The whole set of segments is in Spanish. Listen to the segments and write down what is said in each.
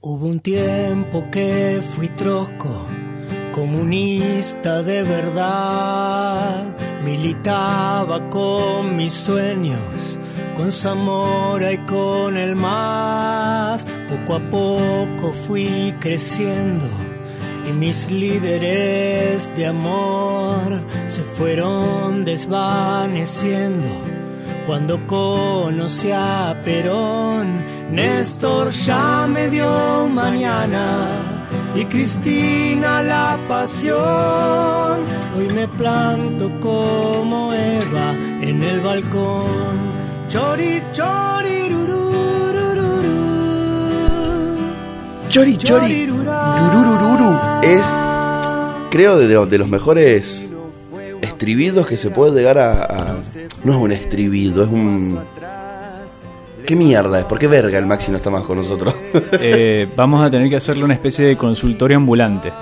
Hubo un tiempo que fui trosco, comunista de verdad, militaba con mis sueños, con Zamora y con el más. Poco a poco fui creciendo y mis líderes de amor se fueron desvaneciendo cuando conocí a Perón Néstor ya me dio mañana y Cristina la pasión. Hoy me planto como Eva en el balcón. Chori, chori, Chori, chori, rurururu es, creo, de, de los mejores estribidos que se puede llegar a, a... No es un estribido, es un ¿Qué mierda es? ¿Por qué verga el Maxi no está más con nosotros? Eh, vamos a tener que hacerle una especie de consultorio ambulante.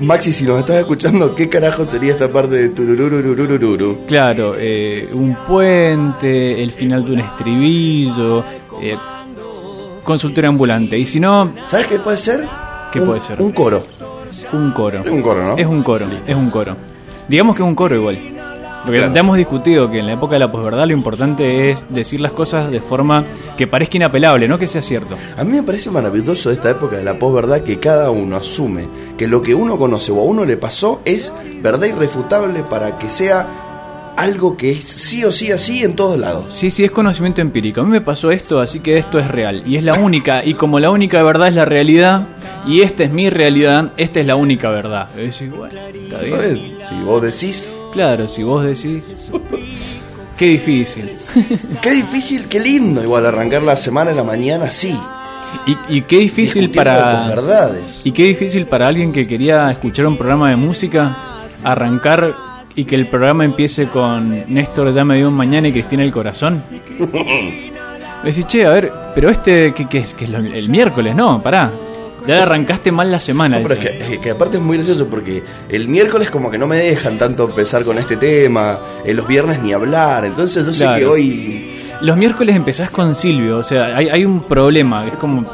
Maxi, si nos estás escuchando, ¿qué carajo sería esta parte de tururururururu? Claro, eh, un puente, el final de un estribillo, eh, consultorio ambulante. Y si no, ¿Sabes qué puede ser? ¿Qué Un- puede ser? Un coro. un coro. Es un coro, ¿no? Es un coro, es un coro. Digamos que es un coro igual. Porque Claro. ya hemos discutido que en la época de la posverdad lo importante es decir las cosas de forma que parezca inapelable, no que sea cierto. A mí me parece maravilloso esta época de la posverdad que cada uno asume que lo que uno conoce o a uno le pasó es verdad irrefutable para que sea algo que es sí o sí así en todos lados. Sí, sí, es conocimiento empírico. A mí me pasó esto, así que esto es real. Y es la única. Y como la única verdad es la realidad, y esta es mi realidad, esta es la única verdad. Y decís, bueno. ¿Está bien? Si vos decís, Claro, si vos decís. Qué difícil. qué difícil, qué lindo igual arrancar la semana en la mañana así. Y, y qué difícil para. Y qué difícil para alguien que quería escuchar un programa de música arrancar y que el programa empiece con Néstor ya me dio un mañana y Cristina el corazón. Decís, che, a ver, pero este, ¿qué, qué es? ¿Qué es lo- el miércoles? No, pará. Ya arrancaste mal la semana. No, pero es que, es que aparte es muy gracioso porque el miércoles como que no me dejan tanto empezar con este tema, en los viernes ni hablar, entonces yo sé que hoy... Los miércoles empezás con Silvio, o sea, hay, hay un problema. Es como.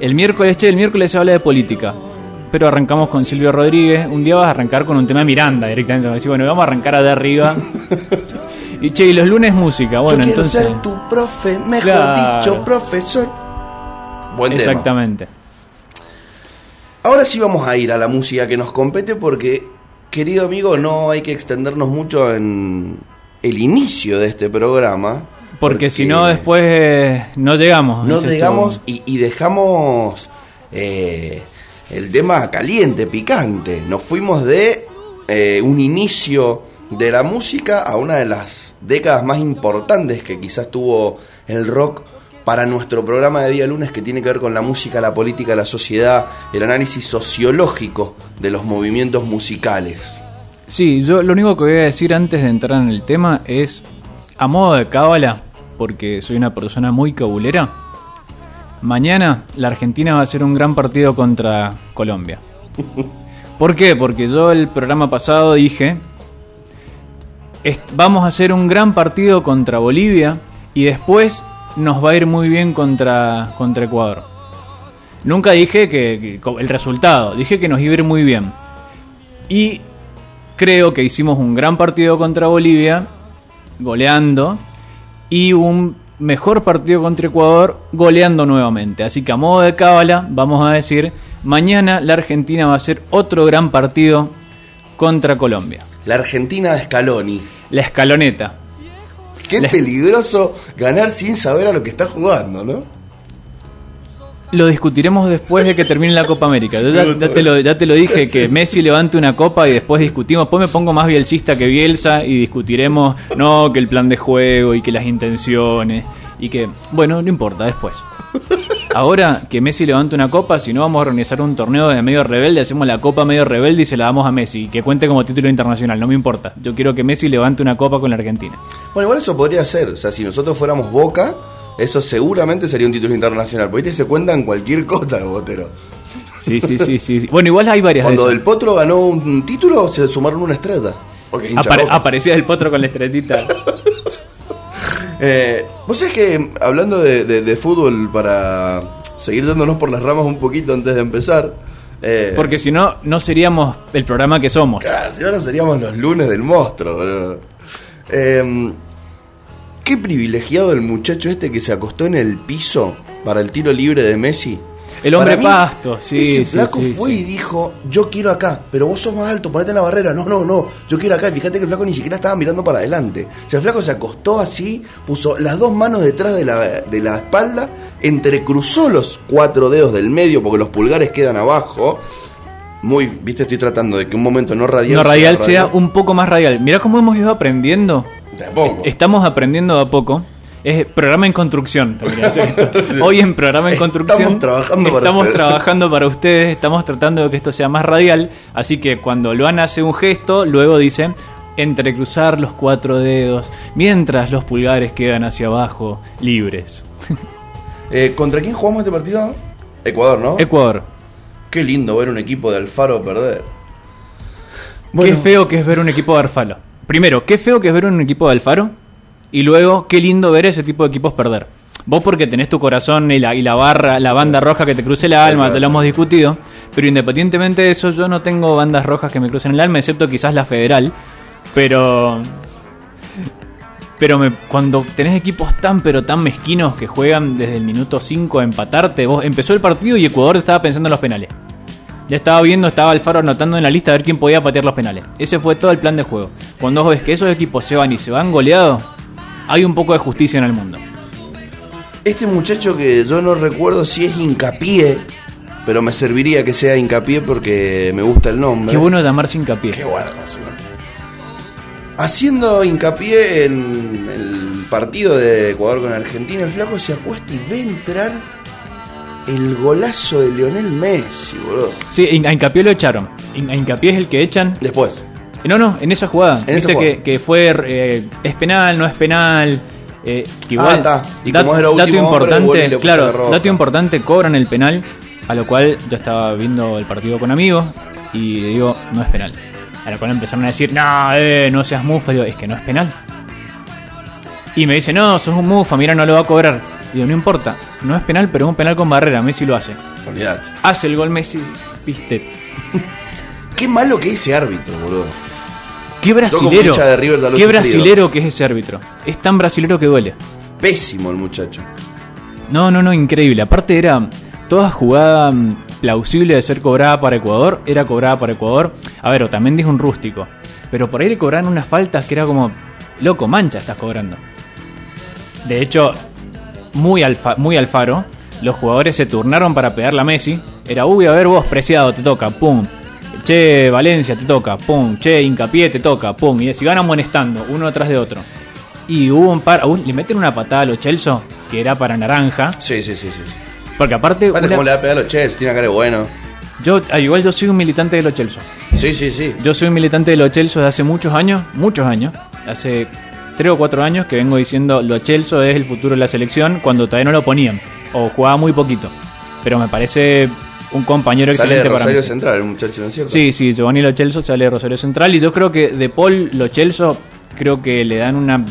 El miércoles, che, el miércoles se habla de política. Pero arrancamos con Silvio Rodríguez. Un día vas a arrancar con un tema de Miranda directamente. Vas a decir, bueno, vamos a arrancar de arriba. y che, y los lunes música. Bueno, yo quiero entonces. ser tu profe, mejor Claro. dicho, profesor. Buen tema. Ahora sí vamos a ir a la música que nos compete porque, querido amigo, no hay que extendernos mucho en el inicio de este programa. Porque, si no, después eh, no llegamos. no llegamos y, y dejamos eh, el tema caliente, picante. Nos fuimos de eh, un inicio de la música a una de las décadas más importantes que quizás tuvo el rock para nuestro programa de día lunes que tiene que ver con la música, la política, la sociedad, el análisis sociológico de los movimientos musicales. Sí, yo lo único que voy a decir antes de entrar en el tema es, a modo de cábala, porque soy una persona muy cabulera, mañana la Argentina va a hacer un gran partido contra Colombia. ¿Por qué? Porque yo el programa pasado dije, "Est- vamos a hacer un gran partido contra Bolivia y después nos va a ir muy bien contra, contra Ecuador. Nunca dije que, que- el resultado, dije que nos iba a ir muy bien. Y creo que hicimos un gran partido contra Bolivia, goleando, y un mejor partido contra Ecuador, goleando nuevamente. Así que a modo de cábala, vamos a decir, mañana la Argentina va a hacer otro gran partido contra Colombia. La Argentina de Scaloni. La escaloneta. Qué peligroso ganar sin saber a lo que está jugando, ¿no? Lo discutiremos después de que termine la Copa América. Yo ya, ya te, lo, ya te lo dije, que Messi levante una copa y después discutimos. Después me pongo más bielcista que Bielsa y discutiremos, no, que el plan de juego y que las intenciones. Y que, bueno, no importa, después. Ahora que Messi levante una copa, si no vamos a organizar un torneo de medio rebelde, hacemos la copa medio rebelde y se la damos a Messi. Que cuente como título internacional, no me importa. Yo quiero que Messi levante una copa con la Argentina. Bueno, igual eso podría ser. O sea, si nosotros fuéramos Boca, eso seguramente sería un título internacional. Porque se cuentan cualquier cosa los boteros. Sí, sí, sí, sí. Bueno, igual hay varias Cuando. Del Potro ganó un título, se sumaron una estrella. Apare- Boca. aparecía el potro con la estrellita. Eh, Vos sabés que, hablando de, de- de fútbol para seguir dándonos por las ramas un poquito antes de empezar. Eh, Porque si no, no seríamos el programa que somos. Claro, si no, no seríamos los lunes del monstruo, boludo. Eh, qué privilegiado el muchacho este que se acostó en el piso para el tiro libre de Messi. El hombre Para mí, pasto, sí, Ese sí, flaco sí, fue sí. y dijo, yo quiero acá, pero vos sos más alto, ponete en la barrera. No, no, no, yo quiero acá. Y fíjate que el flaco ni siquiera estaba mirando para adelante. O sea, el flaco se acostó así, puso las dos manos detrás de la, de la espalda, entrecruzó los cuatro dedos del medio, porque los pulgares quedan abajo. Muy, viste, estoy tratando de que un momento no radial No radial sea radial. un poco más radial. Mirá cómo hemos ido aprendiendo. De a poco. Estamos aprendiendo de a poco. Es programa en construcción. Hoy en programa en Estamos construcción. trabajando para estamos ustedes. trabajando para ustedes. Estamos tratando de que esto sea más radial. Así que cuando Luana hace un gesto, luego dice entrecruzar los cuatro dedos mientras los pulgares quedan hacia abajo libres. Eh, ¿Contra quién jugamos este partido? Ecuador, ¿no? Ecuador. Qué lindo ver un equipo de Alfaro perder. Qué feo que es ver un equipo de Alfaro. Primero, qué feo que es ver un equipo de Alfaro. Y luego, qué lindo ver ese tipo de equipos perder. Vos porque tenés tu corazón y la, y la barra, la banda roja que te cruce el alma, te lo hemos discutido. Pero independientemente de eso, yo no tengo bandas rojas que me crucen el alma, excepto quizás la federal. Pero... Pero me- cuando tenés equipos tan pero tan mezquinos que juegan desde el minuto 5 a empatarte, vos empezó el partido y Ecuador estaba pensando en los penales. Ya estaba viendo, estaba Alfaro anotando en la lista a ver quién podía patear los penales. Ese fue todo el plan de juego. Cuando vos ves que esos equipos se van y se van goleados, hay un poco de justicia en el mundo. Este muchacho que yo no recuerdo si es hincapié, pero me serviría que sea hincapié porque me gusta el nombre. Qué bueno llamarse hincapié. Qué bueno. Haciendo hincapié en el partido de Ecuador con Argentina, el flaco se acuesta y ve entrar el golazo de Lionel Messi, boludo. Sí, a hincapié lo echaron. A hincapié es el que echan. Después. No, no, en esa jugada. En esa Viste. Que, que fue. eh, es penal, no es penal. eh, igual, Ah. Y dat- como dato hombre, vuelve y importante, claro, dato importante, cobran el penal, a lo cual yo estaba viendo el partido con amigos y digo, no es penal. A lo cual empezaron a decir, no, eh, no seas mufa, digo, es que no es penal. Y me dice, no, sos un mufa, mira, no lo va a cobrar. Digo, no importa, no es penal, pero es un penal con barrera, Messi lo hace. Olvidate. Hace el gol Messi, viste. Qué malo que es ese árbitro, boludo. Qué brasilero, de River qué sufrido. brasilero que es ese árbitro. Es tan brasilero que duele. Pésimo el muchacho. No, no, no, increíble. Aparte era toda jugada mm, plausible de ser cobrada para Ecuador, era cobrada para Ecuador. A ver, o también dijo un rústico. Pero por ahí le cobraron unas faltas que era como, loco, mancha estás cobrando. De hecho, muy, alfa, muy alfaro, los jugadores se turnaron para pegarle a Messi. Era, uy, a ver vos, preciado, te toca, pum. Che, Valencia, te toca, pum. Che, hincapié, te toca, pum. Y se iban amonestando, uno atrás de otro. Y hubo un par, aún le meten una patada a los Chelsea, que era para naranja. Sí, sí, sí, sí. Porque aparte, Aparte, una- cómo le va a pegar a los Chelsea, tiene cara de bueno. yo, ah, igual yo soy un militante de los Chelsea. Sí, sí, sí. Yo soy un militante de los Chelsea desde hace muchos años, muchos años. Hace tres o cuatro años que vengo diciendo los Chelsea es el futuro de la selección cuando todavía no lo ponían. O jugaba muy poquito. Pero me parece un compañero Sale de excelente para Rosario mí. Central, el muchacho, ¿no es cierto? Sí, sí, Giovanni Lo Celso sale de Rosario Central y yo creo que de Paul Lo Celso creo que le dan una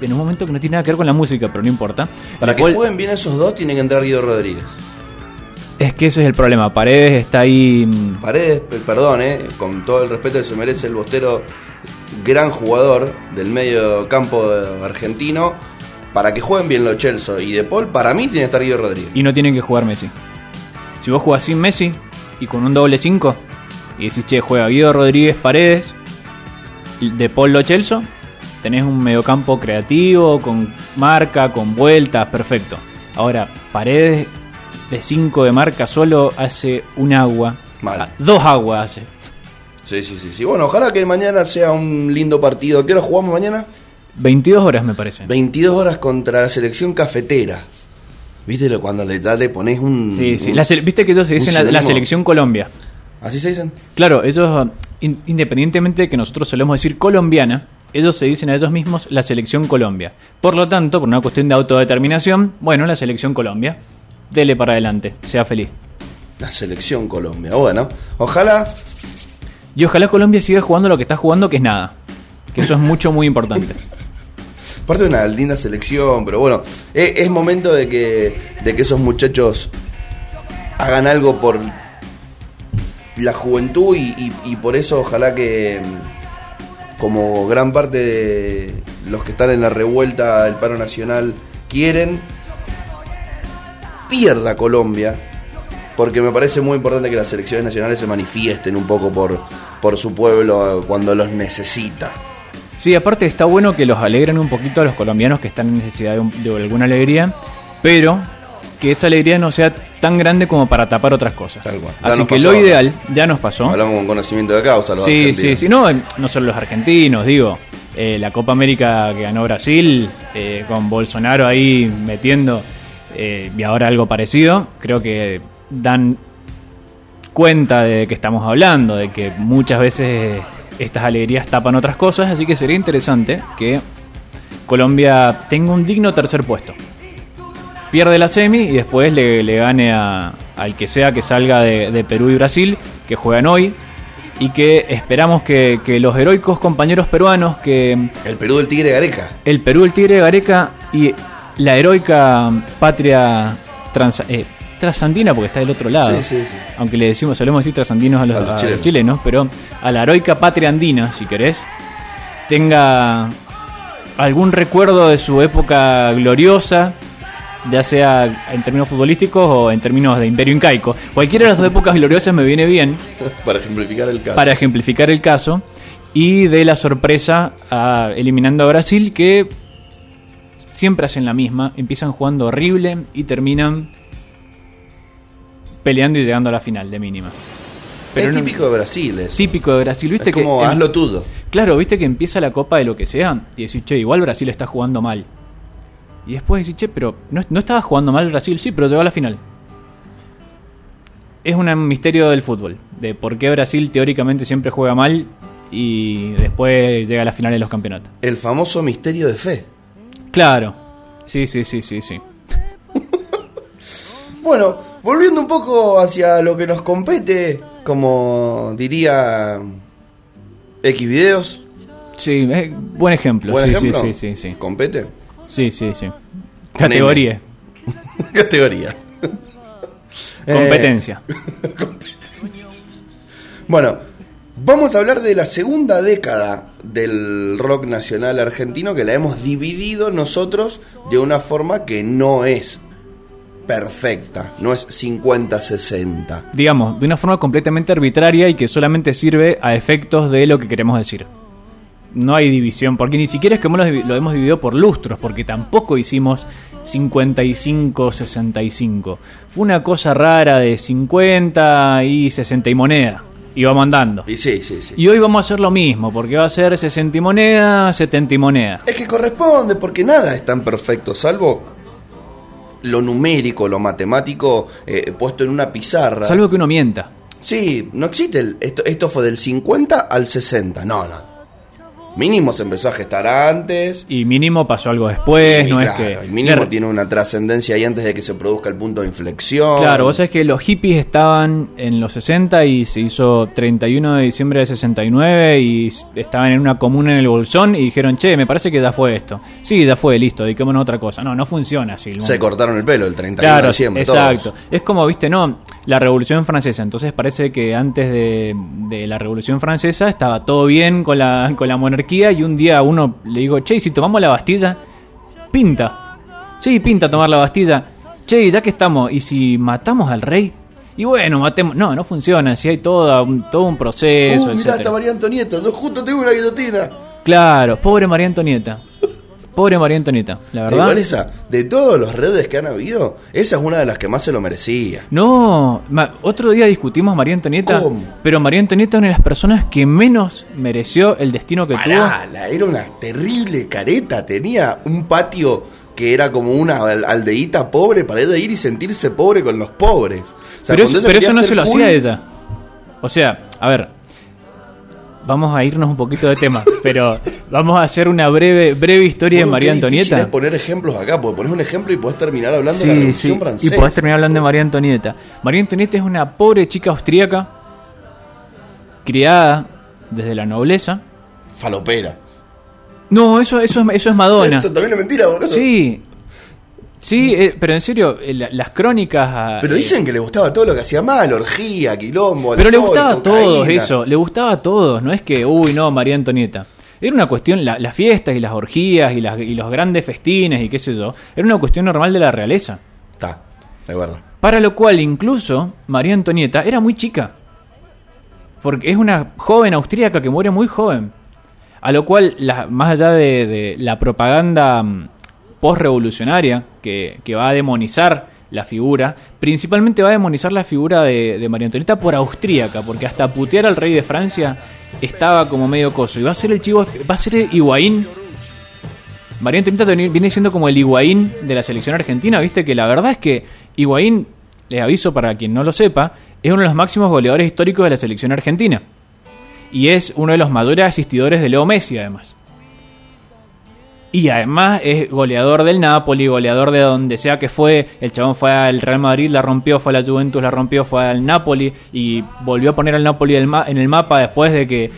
en un momento que no tiene nada que ver con la música, pero no importa. Para De que Paul- jueguen bien esos dos, tiene que entrar Guido Rodríguez. es que ese es el problema. Paredes está ahí mm, Paredes, perdón, eh, con todo el respeto que se merece el bostero, gran jugador del medio campo argentino. Para que jueguen bien los Chelsea y De Paul, para mí tiene que estar Guido Rodríguez. y no tienen que jugar Messi. Si vos jugás sin Messi y con un doble 5 y decís, che, juega Guido Rodríguez Paredes, de Paul Lo Celso, tenés un mediocampo creativo, con marca, con vueltas, perfecto. Ahora, Paredes de 5 de marca solo hace un agua. Mal. Ah, Dos aguas hace. Sí, sí, sí, sí. Bueno, ojalá que mañana sea un lindo partido. ¿Qué hora jugamos mañana? 22 horas me parece. 22 horas contra la selección cafetera. ¿Viste lo- cuando le, ya le pones un. Sí, sí. un- La se- Viste que ellos se dicen la, selección Colombia. ¿Así se dicen? Claro, ellos, in- independientemente de que nosotros solemos decir colombiana, ellos se dicen a ellos mismos la selección Colombia. Por lo tanto, por una cuestión de autodeterminación, bueno, la selección Colombia. Dele para adelante, sea feliz. La selección Colombia. Bueno, ojalá. Y ojalá Colombia siga jugando lo que está jugando, que es nada. Que eso es mucho, muy importante. Aparte de una linda selección, pero bueno, es, es momento de que, de que esos muchachos hagan algo por la juventud y, y- por eso ojalá que como gran parte de los que están en la revuelta del paro nacional quieren, pierda Colombia, porque me parece muy importante que las selecciones nacionales se manifiesten un poco por, por su pueblo cuando los necesita. Sí, aparte está bueno que los alegren un poquito a los colombianos que están en necesidad de, un- de alguna alegría, pero que esa alegría no sea tan grande como para tapar otras cosas. Tal cual. Así que pasó. lo ideal, ya nos pasó. Hablamos con conocimiento de causa, los Sí, sí, sí, no, no solo los argentinos, digo, eh, la Copa América que ganó Brasil, eh, con Bolsonaro ahí metiendo, eh, y ahora algo parecido, creo que dan cuenta de que estamos hablando, de que muchas veces estas alegrías tapan otras cosas, así que sería interesante que Colombia tenga un digno tercer puesto. Pierde la semi y después le, le gane a- al que sea que salga de, de Perú y Brasil, que juegan hoy, y que esperamos que, que los heroicos compañeros peruanos, que El Perú del Tigre Gareca. el Perú, el Tigre de Gareca y la heroica patria trans- eh, trasandina, porque está del otro lado. Sí, sí, sí. Aunque le decimos, solemos decir trasandinos a los, A los a los chilenos. chilenos, pero a la heroica patria andina, si querés, tenga algún recuerdo de su época gloriosa, ya sea en términos futbolísticos o en términos de imperio incaico. Cualquiera de las dos épocas gloriosas me viene bien Para ejemplificar el caso. para ejemplificar el caso y de la sorpresa a- eliminando a Brasil que siempre hacen la misma, empiezan jugando horrible y terminan peleando y llegando a la final de mínima. es no- típico de Brasil eso. típico de Brasil, viste es que como hazlo tuyo. Claro, viste que empieza la copa de lo que sea y decís, che, igual Brasil está jugando mal. Y después decís, che, pero no, no estaba jugando mal Brasil, sí, pero llegó a la final. Es un misterio del fútbol, de por qué Brasil teóricamente siempre juega mal y después llega a la final de los campeonatos. El famoso misterio de fe. Claro, sí, sí, sí, sí, sí. Bueno, volviendo un poco hacia lo que nos compete, como diría X videos. Sí, eh, buen ejemplo, ¿Buen sí, ejemplo? sí, sí, sí, sí. ¿Compete? Sí, sí, sí. Categoría, Categoría. Eh, competencia. Bueno, vamos a hablar de la segunda década del rock nacional argentino que la hemos dividido nosotros de una forma que no es perfecta, no es 50-60. digamos, de una forma completamente arbitraria y que solamente sirve a efectos de lo que queremos decir. No hay división, porque ni siquiera es que hemos- lo hemos dividido por lustros, porque tampoco hicimos 55-65. Fue una cosa rara de 50 y 60 y moneda. Y vamos andando. Y sí, sí, sí. Y hoy vamos a hacer lo mismo, porque va a ser 60 y moneda, 70 y moneda. Es que corresponde, porque nada es tan perfecto, salvo lo numérico, lo matemático eh, puesto en una pizarra. Salvo que uno mienta. Sí, no existe el, esto, esto fue del 50 al 60. No, no. Mínimo se empezó a gestar antes. Y mínimo pasó algo después, Y no claro, es que... mínimo de- tiene una trascendencia ahí antes de que se produzca el punto de inflexión. Claro, vos sabés que los hippies estaban en los 60 y se hizo 31 de diciembre de 69 y estaban en una comuna en el Bolsón y dijeron, che, me parece que ya fue esto. Sí, ya fue, listo, dediquémonos a otra cosa. No, no funciona así. Se cortaron el pelo el 31 de Claro, diciembre. exacto. todos. Es como, viste, no, la Revolución Francesa. Entonces parece que antes de, de la Revolución Francesa estaba todo bien con la, con la monarquía y un día a uno le digo, che, ¿y si tomamos la Bastilla, pinta. Sí, pinta tomar la Bastilla. Che, ya que estamos, ¿y si matamos al rey? Y bueno, matemos. No, no funciona. Si hay todo un, todo un proceso. Uh, mirá, etcétera. está María Antonieta. Yo justo tengo una guillotina. Claro, pobre María Antonieta. Pobre María Antonieta, la verdad. Igual esa, de todos los redes que han habido, esa es una de las que más se lo merecía. No, otro día discutimos María Antonieta, ¿Cómo? pero María Antonieta es una de las personas que menos mereció el destino que Pará, la- era una terrible careta. Tenía un patio que era como una al- aldeíta pobre para ella ir y sentirse pobre con los pobres. O tuvo. sea, Pero, eso, pero no se lo cool, hacía ella. O sea, a ver, vamos a irnos un poquito de tema, pero vamos a hacer una breve breve historia de María qué Antonieta. es poner ejemplos acá, porque pones un ejemplo y podés terminar hablando de la Sí, Revolución sí, y Francesa. podés terminar hablando de María Antonieta. María Antonieta es una pobre chica austríaca, criada desde la nobleza. Falopera. No, eso, eso, es, eso es Madonna. Eso también es mentira, boludo. Sí. Sí, eh, pero en serio, eh, la- las crónicas... Pero eh, dicen que le gustaba todo lo que hacía mal, orgía, quilombo, Pero le alcohol, gustaba a todos cocaína. eso, le gustaba a todos, no es que, uy, no, María Antonieta. Era una cuestión, la- las fiestas y las orgías y, las- y los grandes festines y qué sé yo, era una cuestión normal de la realeza. Está, de acuerdo. Para lo cual incluso María Antonieta era muy chica. Porque es una joven austríaca que muere muy joven. A lo cual, la- más allá de, de la propaganda mm, post-revolucionaria que, que va a demonizar la figura, principalmente va a demonizar la figura de, de María Antonieta por austríaca, porque hasta putear al rey de Francia estaba como medio coso. Y va a ser el chivo, va a ser el Higuaín María Antonieta viene siendo como el Higuaín de la selección argentina, viste que la verdad es que Higuaín, les aviso para quien no lo sepa, es uno de los máximos goleadores históricos de la selección argentina. Y es uno de los mayores asistidores de Leo Messi, además. Y además es goleador del Napoli, goleador de donde sea que fue. El chabón fue al Real Madrid, la rompió, fue a la Juventus, la rompió, fue al Napoli y volvió a poner al Napoli en el mapa después de que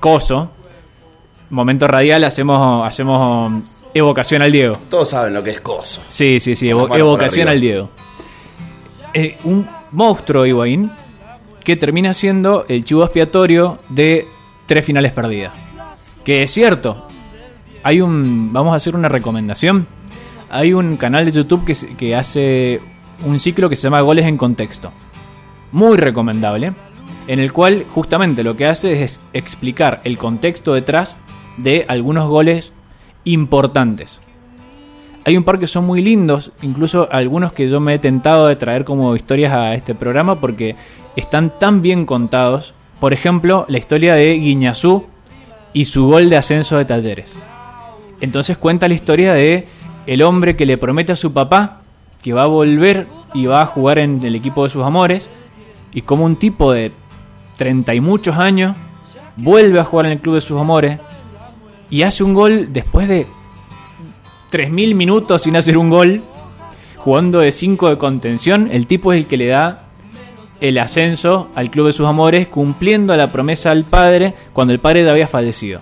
Coso, momento radial, hacemos, hacemos evocación al Diego. Todos saben lo que es coso. Sí, sí, sí, evo- evocación al Diego. Eh, un monstruo Higuaín que termina siendo el chivo expiatorio de tres finales perdidas. Que es cierto, hay un. Vamos a hacer una recomendación. Hay un canal de YouTube que, que hace un ciclo que se llama Goles en Contexto. Muy recomendable. En el cual justamente lo que hace es explicar el contexto detrás de algunos goles importantes. Hay un par que son muy lindos, incluso algunos que yo me he tentado de traer como historias a este programa porque están tan bien contados. Por ejemplo, la historia de Guiñazú y su gol de ascenso de Talleres. Entonces cuenta la historia de el hombre que le promete a su papá que va a volver y va a jugar en el equipo de sus amores y como un tipo de treinta y muchos años vuelve a jugar en el club de sus amores y hace un gol después de 3.000 minutos sin hacer un gol, jugando de 5 de contención. El tipo es el que le da el ascenso al club de sus amores, cumpliendo la promesa al padre cuando el padre había fallecido.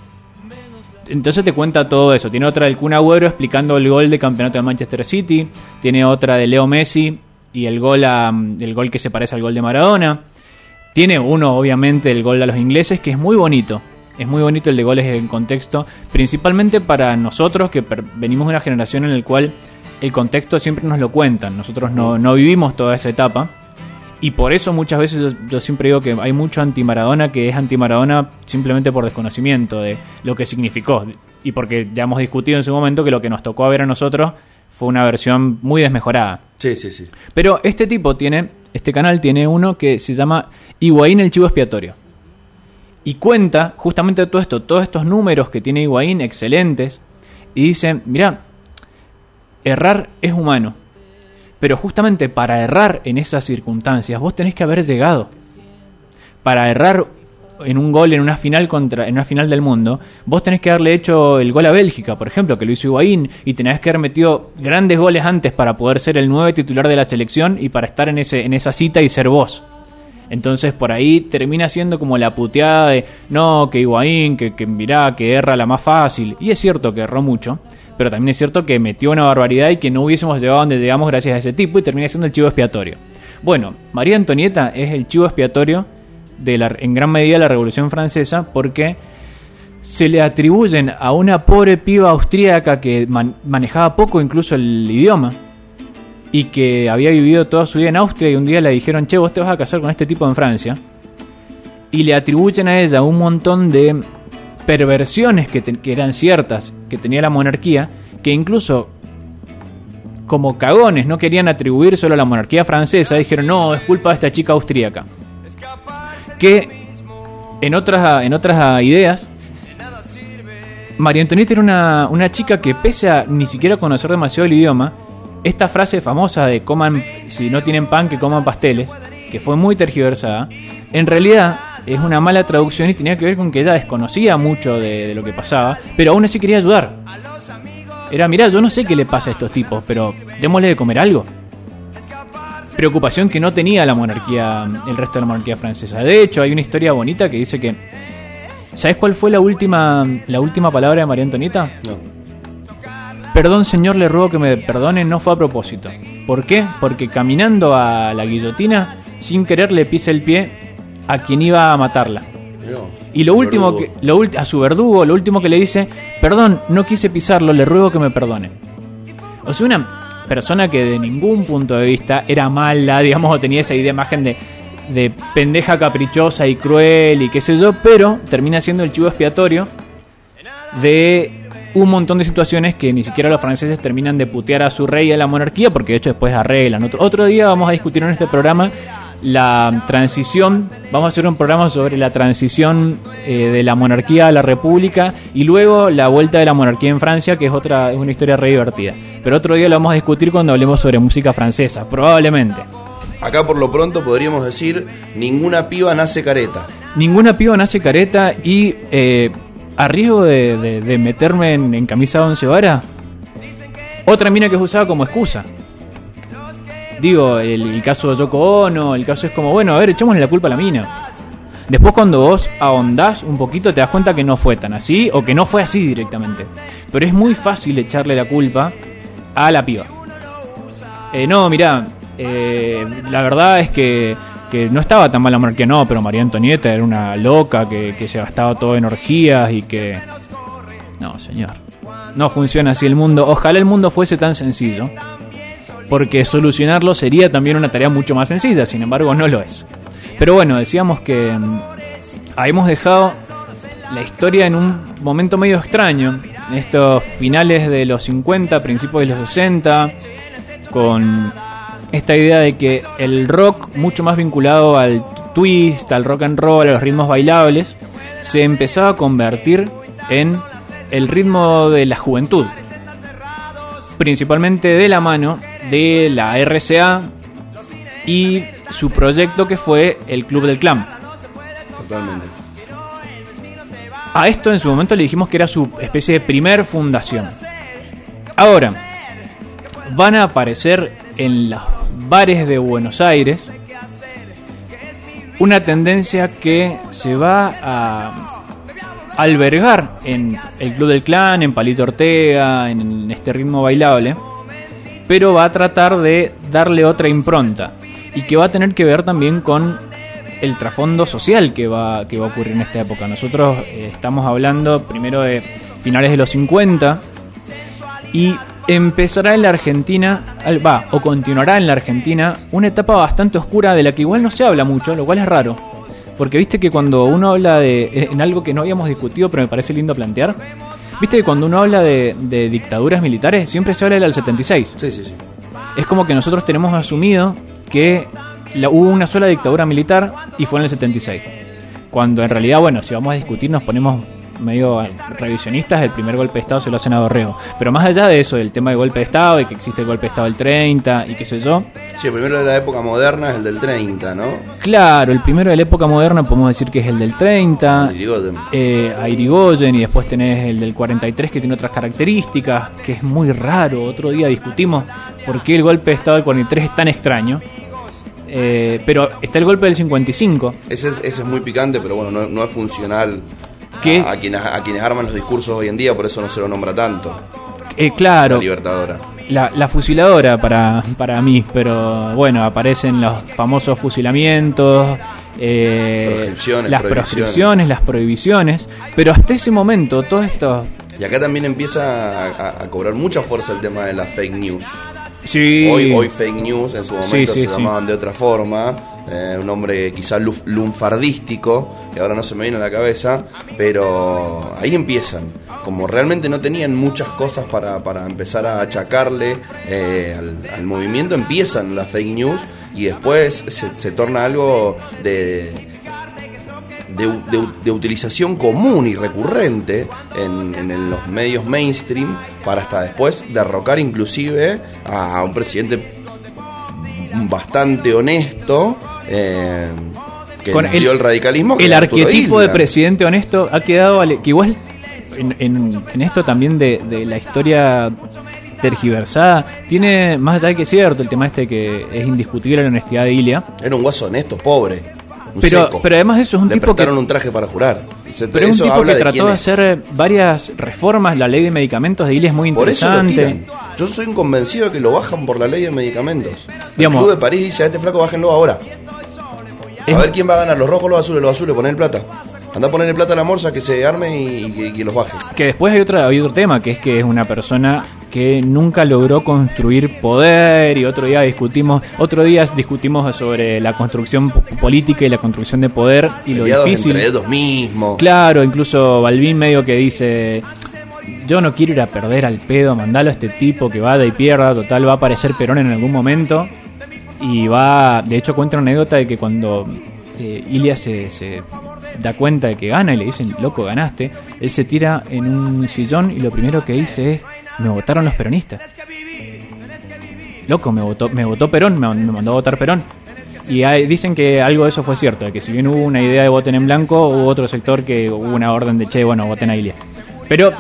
Entonces te cuenta todo eso. Tiene otra del Kun Agüero explicando el gol de campeonato de Manchester City. Tiene otra de Leo Messi y el gol, a- el gol que se parece al gol de Maradona. Tiene uno, obviamente, el gol a los ingleses, que es muy bonito. Es muy bonito el de goles en contexto, principalmente para nosotros que venimos de una generación en la cual el contexto siempre nos lo cuentan. Nosotros no, no vivimos toda esa etapa. Y por eso muchas veces yo, yo siempre digo que hay mucho anti-Maradona que es anti-Maradona simplemente por desconocimiento de lo que significó. Y porque ya hemos discutido en su momento que lo que nos tocó ver a nosotros fue una versión muy desmejorada. Sí, sí, sí. Pero este tipo tiene, este canal tiene uno que se llama Higuaín el Chivo Expiatorio. Y cuenta justamente todo esto, todos estos números que tiene Higuaín, excelentes. Y dice, mira, errar es humano. Pero justamente para errar en esas circunstancias, vos tenés que haber llegado. Para errar en un gol en una final contra en una final del mundo, vos tenés que haberle hecho el gol a Bélgica, por ejemplo, que lo hizo Higuaín, y tenés que haber metido grandes goles antes para poder ser el nueve titular de la selección y para estar en ese en esa cita y ser vos. Entonces por ahí termina siendo como la puteada de no, que Higuaín, que, que mirá, que erra la más fácil. Y es cierto que erró mucho, pero también es cierto que metió una barbaridad y que no hubiésemos llegado donde llegamos gracias a ese tipo y termina siendo el chivo expiatorio. Bueno, María Antonieta es el chivo expiatorio de la, en gran medida de la Revolución Francesa porque se le atribuyen a una pobre piba austríaca que man- manejaba poco incluso el idioma y que había vivido toda su vida en Austria y un día le dijeron, che, vos te vas a casar con este tipo en Francia. Y le atribuyen a ella un montón de perversiones que, que eran ciertas, que tenía la monarquía, que incluso como cagones no querían atribuir solo a la monarquía francesa, dijeron, no, es culpa de esta chica austríaca. Que en otras, en otras ideas, María Antonieta era una, una chica que pese a ni siquiera conocer demasiado el idioma, esta frase famosa de coman, si no tienen pan, que coman pasteles, que fue muy tergiversada, en realidad es una mala traducción y tenía que ver con que ella desconocía mucho de, de lo que pasaba, pero aún así quería ayudar. Era, mirá, yo no sé qué le pasa a estos tipos, pero démosle de comer algo. Preocupación que no tenía la monarquía, el resto de la monarquía francesa. De hecho, hay una historia bonita que dice que... ¿Sabes cuál fue la última, la última palabra de María Antonieta? No. Perdón señor, le ruego que me perdone, no fue a propósito. ¿Por qué? Porque caminando a la guillotina, sin querer le pisa el pie a quien iba a matarla. Y lo último que, lo a su verdugo, lo último que le dice, perdón, no quise pisarlo, le ruego que me perdone. O sea, una persona que de ningún punto de vista era mala, digamos, o tenía esa idea imagen de, de pendeja caprichosa y cruel y qué sé yo, pero termina siendo el chivo expiatorio de un montón de situaciones que ni siquiera los franceses terminan de putear a su rey y a la monarquía, porque de hecho después arreglan. Otro, otro día vamos a discutir en este programa la transición, vamos a hacer un programa sobre la transición eh, de la monarquía a la república y luego la vuelta de la monarquía en Francia, que es otra es una historia re divertida. Pero otro día lo vamos a discutir cuando hablemos sobre música francesa, probablemente. Acá por lo pronto podríamos decir, ninguna piba nace careta. Ninguna piba nace careta y eh, a riesgo de, meterme en, camisa de once varas, otra mina que es usada como excusa. Digo, el, caso de Yoko Ono, el caso es como, bueno, a ver, echémosle la culpa a la mina. Después cuando vos ahondás un poquito te das cuenta que no fue tan así o que no fue así directamente. Pero es muy fácil echarle la culpa a la piba. Eh, no, mirá, eh, la verdad es que que no estaba tan mal la monarquía, no, pero María Antonieta era una loca que, se gastaba todo en orgías y que... No, señor. No funciona así el mundo. Ojalá el mundo fuese tan sencillo. Porque solucionarlo sería también una tarea mucho más sencilla, sin embargo no lo es. Pero bueno, decíamos que mm, hemos dejado la historia en un momento medio extraño. Estos finales de los 50, principios de los 60, con esta idea de que el rock, mucho más vinculado al twist, al rock and roll, a los ritmos bailables, se empezaba a convertir en el ritmo de la juventud. Principalmente de la mano de la RCA y su proyecto que fue el Club del Clan. Totalmente. A esto en su momento le dijimos que era su especie de primer fundación. Ahora, van a aparecer en los bares de Buenos Aires una tendencia que se va a albergar en el Club del Clan, en Palito Ortega, en este ritmo bailable, pero va a tratar de darle otra impronta y que va a tener que ver también con el trasfondo social que va, que va a ocurrir en esta época. Nosotros eh, estamos hablando primero de finales de los 50 y empezará en la Argentina, va, o continuará en la Argentina, una etapa bastante oscura de la que igual no se habla mucho, lo cual es raro. Porque viste que cuando uno habla de. en algo que no habíamos discutido, pero me parece lindo plantear. Viste que cuando uno habla de, dictaduras militares, siempre se habla del 76. Sí, sí, sí. Es como que nosotros tenemos asumido que hubo una sola dictadura militar y fue en el 76. Cuando en realidad, bueno, si vamos a discutir, nos ponemos medio revisionistas, el primer golpe de Estado se lo hacen a Dorrego. Pero más allá de eso, el tema de golpe de Estado y que existe el golpe de Estado del 30 y qué sé yo. Sí, el primero de la época moderna es el del 30, ¿no? Claro, el primero de la época moderna podemos decir que es el del 30. Eh, a Irigoyen y después tenés el del 43 que tiene otras características, que es muy raro. Otro día discutimos por qué el golpe de Estado del 43 es tan extraño. Eh, pero está el golpe del 55. Ese es, ese es muy picante, pero bueno, no, no es funcional a, quienes, a quienes arman los discursos hoy en día, por eso no se lo nombra tanto. Eh, claro. La libertadora. La, fusiladora para, para mí, pero bueno, aparecen los famosos fusilamientos, eh, las proscripciones, las prohibiciones, pero hasta ese momento todo esto... Y acá también empieza a, cobrar mucha fuerza el tema de las fake news. Sí. Hoy, hoy fake news, en su momento se llamaban de otra forma eh, un nombre quizá lunfardístico, que ahora no se me viene a la cabeza, pero ahí empiezan. Como realmente no tenían muchas cosas para, para empezar a achacarle eh, al, movimiento, empiezan las fake news y después se, torna algo de, de, utilización común y recurrente en, en, los medios mainstream para hasta después derrocar inclusive a un presidente bastante honesto eh, que Con el, el radicalismo. el arquetipo de presidente honesto ha quedado, que igual en, esto también de, la historia tergiversada, tiene más allá de que es cierto el tema este que es indiscutible la honestidad de Ilia. Era un guaso honesto, pobre. un Pero, seco. pero además eso es un Le tipo que prestaron un traje para jurar. Se- Pero un tipo que trató de hacer varias reformas. La ley de medicamentos de Ile es muy Por eso lo interesante. Yo soy un convencido de que lo bajan por la ley de medicamentos. Digamos- el Club de París dice a este flaco bájenlo ahora. A Es- ver quién va a ganar, los rojos o los azules, los azules, poner plata. Anda a ponerle plata a la morsa que se arme y, y que, que los baje. Que después hay, otra, hay otro tema, que es que es una persona que nunca logró construir poder y otro día discutimos otro día discutimos sobre la construcción po- política y la construcción de poder y lo difícil entre ellos mismos. claro incluso Balvin medio que dice yo no quiero ir a perder al pedo mandalo a este tipo que va de y pierda total va a aparecer Perón en algún momento y va de hecho cuenta una anécdota de que cuando eh, Ilia se, se da cuenta de que gana y le dicen, loco, ganaste, él se tira en un sillón y lo primero que dice es, me votaron los peronistas. Loco, me votó, me votó Perón, me, mandó a votar Perón. Y dicen que algo de eso fue cierto, de que si bien hubo una idea de voten en blanco, hubo otro sector que hubo una orden de, che, bueno, voten a Ilia. Pero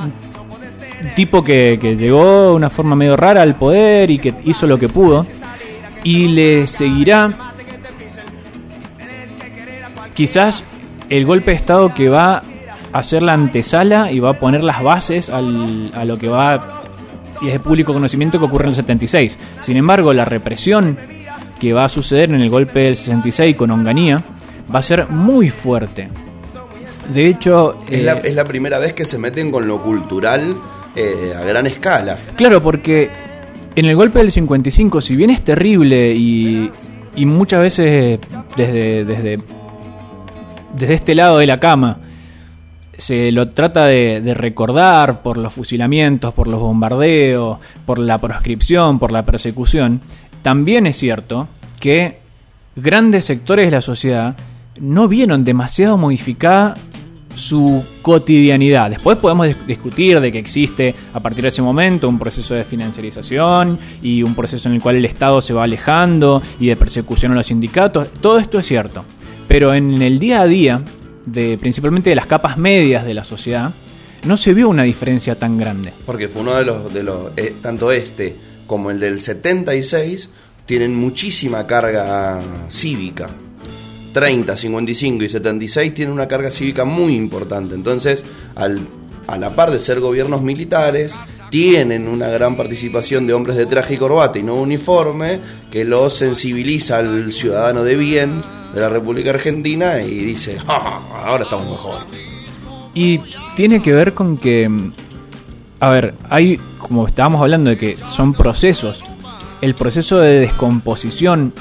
tipo que, que llegó de una forma medio rara al poder y que hizo lo que pudo, y le seguirá quizás el golpe de Estado que va a hacer la antesala y va a poner las bases al- a lo que va y es de público conocimiento que ocurre en el 76. Sin embargo, la represión que va a suceder en el golpe del 66 con Onganía va a ser muy fuerte. De hecho, Es, eh, la, es la primera vez que se meten con lo cultural eh, a gran escala. Claro, porque en el golpe del 55, si bien es terrible y, y muchas veces desde, desde, desde este lado de la cama se lo trata de, de recordar por los fusilamientos, por los bombardeos, por la proscripción, por la persecución, también es cierto que grandes sectores de la sociedad no vieron demasiado modificada su cotidianidad. Después podemos dis- discutir de que existe a partir de ese momento un proceso de financiarización y un proceso en el cual el Estado se va alejando y de persecución a los sindicatos. Todo esto es cierto. Pero en el día a día, de, principalmente de las capas medias de la sociedad, no se vio una diferencia tan grande. Porque fue uno de los, de los eh, tanto este como el del 76 tienen muchísima carga cívica. 30, 55 y 76 tienen una carga cívica muy importante. Entonces, al, a la par de ser gobiernos militares, tienen una gran participación de hombres de traje y corbata y no uniforme, que los sensibiliza al ciudadano de bien de la República Argentina y dice, "Ja, ja, ahora estamos mejor. Y tiene que ver con que, a ver, hay, como estábamos hablando de que son procesos, el proceso de descomposición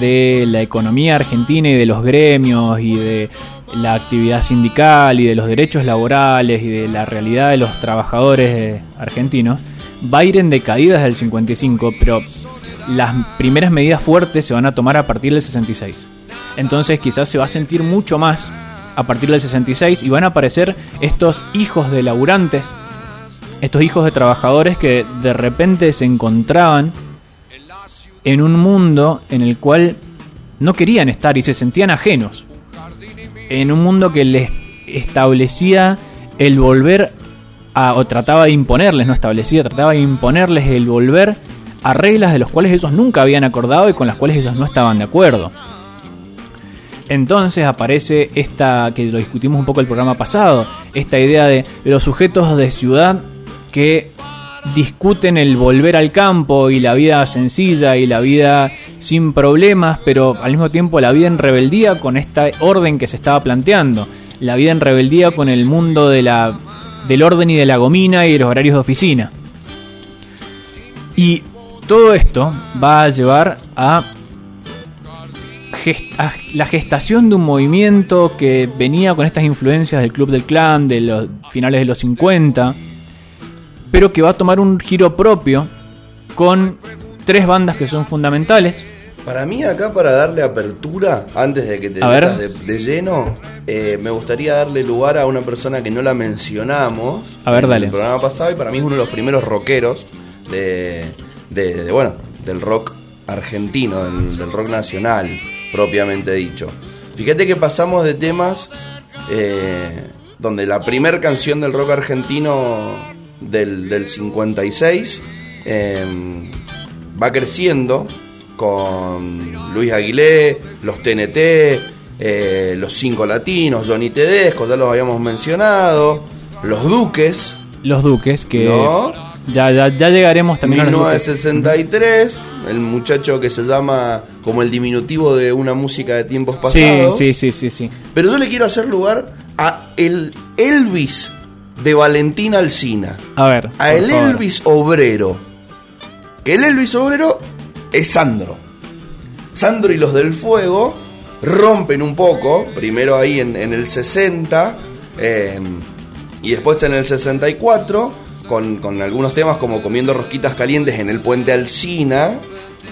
de la economía argentina y de los gremios y de la actividad sindical y de los derechos laborales y de la realidad de los trabajadores eh, argentinos va a ir en decaída desde el 55, pero las primeras medidas fuertes se van a tomar a partir del 66. Entonces quizás se va a sentir mucho más a partir del 66 y van a aparecer estos hijos de laburantes, estos hijos de trabajadores que de repente se encontraban en un mundo en el cual no querían estar y se sentían ajenos. En un mundo que les establecía el volver a, o trataba de imponerles, no establecía, trataba de imponerles el volver a reglas de las cuales ellos nunca habían acordado y con las cuales ellos no estaban de acuerdo. Entonces aparece esta, que lo discutimos un poco el programa pasado, esta idea de los sujetos de ciudad que discuten el volver al campo y la vida sencilla y la vida sin problemas, pero al mismo tiempo la vida en rebeldía con esta orden que se estaba planteando, la vida en rebeldía con el mundo de la, del orden y de la gomina y de los horarios de oficina. Y todo esto va a llevar a a la gestación de un movimiento que venía con estas influencias del Club del Clan de los finales de los 50, pero que va a tomar un giro propio con tres bandas que son fundamentales. Para mí acá, para darle apertura, antes de que te metas de, de lleno, eh, me gustaría darle lugar a una persona que no la mencionamos A ver, en dale. el programa pasado y para mí es uno de los primeros rockeros de, de- de, bueno, del rock argentino, del, del rock nacional, propiamente dicho. Fíjate que pasamos de temas eh, donde la primera canción del rock argentino del, del 56 eh, va creciendo con Luis Aguilé, los TNT, eh, los cinco latinos, Johnny Tedesco, ya los habíamos mencionado, los Duques. Los Duques, que ¿No? ya, ya, ya llegaremos también a los Duques. 1963, el muchacho que se llama como el diminutivo de una música de tiempos Sí, pasados. sí, sí, sí, sí. Pero yo le quiero hacer lugar a el Elvis de Valentín Alsina. A ver. A el favor. Elvis obrero. Que el Elvis obrero es Sandro. Sandro y los del fuego rompen un poco, primero ahí en, en el 60 eh, y después en el 64, con, con algunos temas como Comiendo Rosquitas Calientes en el puente Alsina,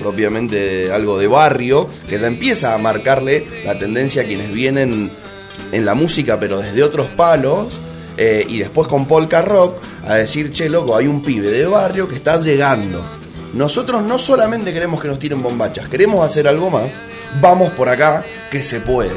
propiamente algo de barrio, que ya empieza a marcarle la tendencia a quienes vienen en la música, pero desde otros palos. Eh, y después con Polka Rock a decir, che, loco, hay un pibe de barrio que está llegando. Nosotros no solamente queremos que nos tiren bombachas, queremos hacer algo más. Vamos por acá, que se puede.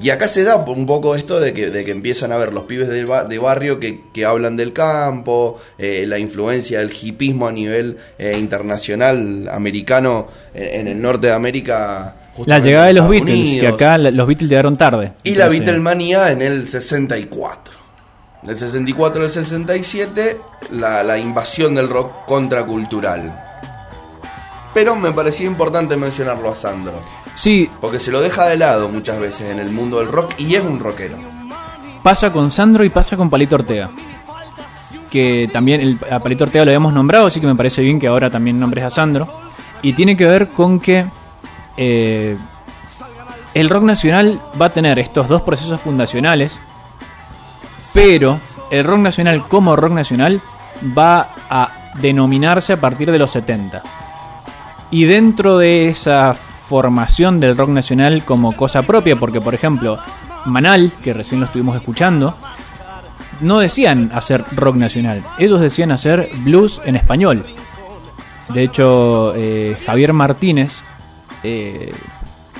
Y acá se da un poco esto de que, de que empiezan a ver los pibes de, ba- de barrio que, que hablan del campo, eh, la influencia del hipismo a nivel eh, internacional americano en el norte de América. La llegada de los Estados Beatles, que Unidos. acá la- los Beatles llegaron tarde. Y la Beatlemanía en el 64. Del 64 al 67, la, la invasión del rock contracultural. Pero me parecía importante mencionarlo a Sandro. Sí, Porque se lo deja de lado muchas veces en el mundo del rock y es un rockero. pasa con Sandro y pasa con Palito Ortega. Que también el, a Palito Ortega lo habíamos nombrado, así que me parece bien que ahora también nombres a Sandro. Y tiene que ver con que eh, el rock nacional va a tener estos dos procesos fundacionales, pero el rock nacional como rock nacional va a denominarse a partir de los 70. Y dentro de esa formación del rock nacional como cosa propia, porque por ejemplo, Manal, que recién lo estuvimos escuchando, no decían hacer rock nacional, ellos decían hacer blues en español. De hecho, eh, Javier Martínez, eh,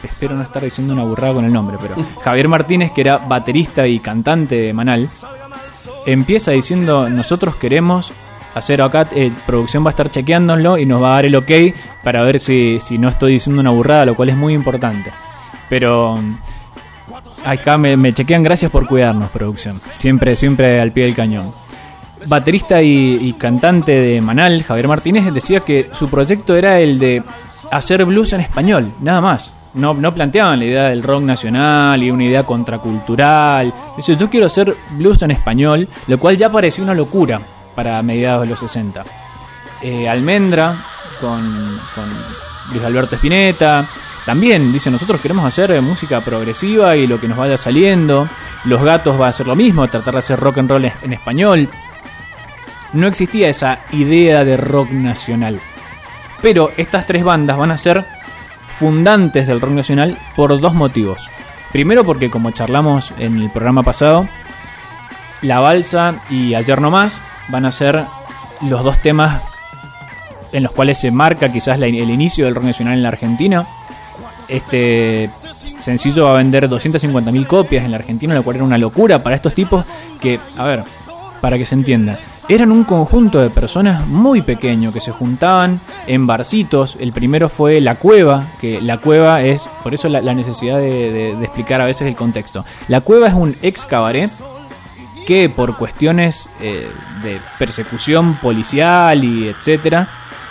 espero no estar diciendo una burrada con el nombre, pero Javier Martínez, que era baterista y cantante de Manal, empieza diciendo, nosotros queremos hacer acá, eh, producción va a estar chequeándolo y nos va a dar el ok para ver si, si no estoy diciendo una burrada, lo cual es muy importante. Pero mm, acá me, chequean, gracias por cuidarnos, producción. Siempre, siempre al pie del cañón. Baterista y cantante de Manal, Javier Martínez, decía que su proyecto era el de hacer blues en español, nada más. No, planteaban la idea del rock nacional y una idea contracultural. Dice, yo quiero hacer blues en español, lo cual ya parecía una locura para mediados de los 60. Eh, Almendra, con, con Luis Alberto Spinetta, también dice, nosotros queremos hacer eh, música progresiva y lo que nos vaya saliendo. Los gatos va a hacer lo mismo, tratar de hacer rock and roll en español. No existía esa idea de rock nacional. Pero estas tres bandas van a ser fundantes del rock nacional por dos motivos. Primero porque como charlamos en el programa pasado, La Balsa y Ayer No Más van a ser los dos temas en los cuales se marca quizás la- el inicio del rock nacional en la Argentina. Este sencillo va a vender 250.000 copias en la Argentina, lo cual era una locura para estos tipos que, a ver, para que se entienda, eran un conjunto de personas muy pequeño que se juntaban en barcitos. El primero fue La Cueva, que La Cueva es, por eso la, necesidad de explicar a veces el contexto. La Cueva es un ex cabaret que por cuestiones eh, de persecución policial y etcétera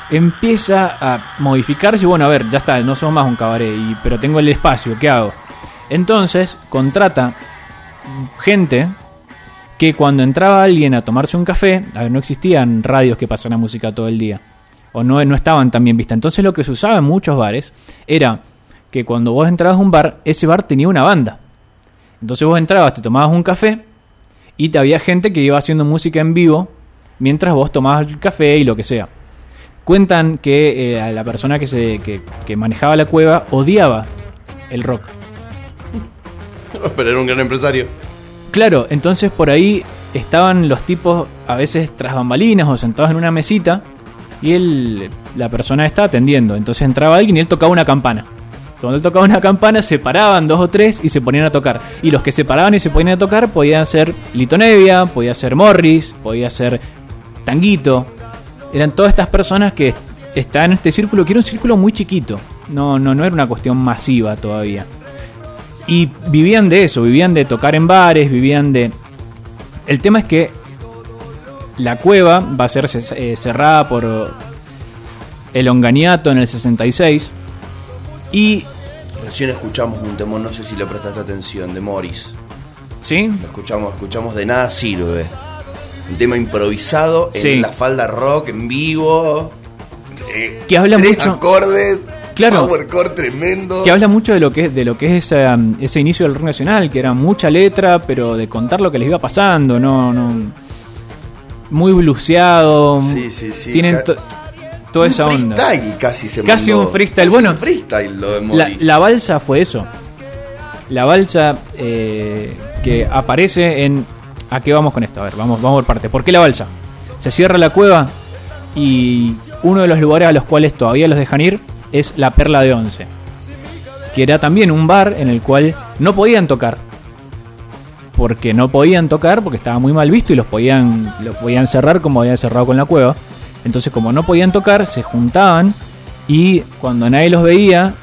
empieza a modificarse y bueno a ver ya está no somos más un cabaret y, pero tengo el espacio qué hago entonces contrata gente que cuando entraba alguien a tomarse un café a ver no existían radios que pasaran música todo el día o no, estaban tan bien vistas entonces lo que se usaba en muchos bares era que cuando vos entrabas a un bar ese bar tenía una banda entonces vos entrabas te tomabas un café y te había gente que iba haciendo música en vivo mientras vos tomabas el café y lo que sea. Cuentan que eh, la persona que, se, que, que manejaba la cueva odiaba el rock. Pero era un gran empresario. Claro, entonces por ahí estaban los tipos a veces tras bambalinas o sentados en una mesita y él, la persona estaba atendiendo. Entonces entraba alguien y él tocaba una campana. Cuando él tocaba una campana se paraban dos o tres y se ponían a tocar. Y los que se paraban y se ponían a tocar podían ser Lito Nevia, podía ser Morris, podía ser Tanguito. Eran todas estas personas que estaban en este círculo, que era un círculo muy chiquito. No, no, no era una cuestión masiva todavía. Y vivían de eso, vivían de tocar en bares, vivían de... El tema es que la cueva va a ser eh, cerrada por el Onganiato en el 66 y... Recién escuchamos un tema, no sé si le prestaste atención, de Morris. ¿Sí? Lo escuchamos, escuchamos de nada sirve. Un tema improvisado en la falda rock, en vivo. Eh, que habla tres mucho... acordes claro, power tremendo. Que habla mucho de lo que es, de lo que es ese, inicio del rock nacional, que era mucha letra, pero de contar lo que les iba pasando, no, no muy bluseado. Sí, sí, sí. Tienen toda esa onda. Freestyle casi se Casi un freestyle. bueno, freestyle lo de la, la, balsa fue eso. La balsa eh, que aparece en. ¿A qué vamos con esto? A ver, vamos, vamos por parte. ¿Por qué la balsa? Se cierra la cueva y uno de los lugares a los cuales todavía los dejan ir es la Perla de Once, que era también un bar en el cual no podían tocar, porque no podían tocar, porque estaba muy mal visto y los podían, los podían cerrar como habían cerrado con la cueva. Entonces, como no podían tocar, se juntaban y cuando nadie los veía,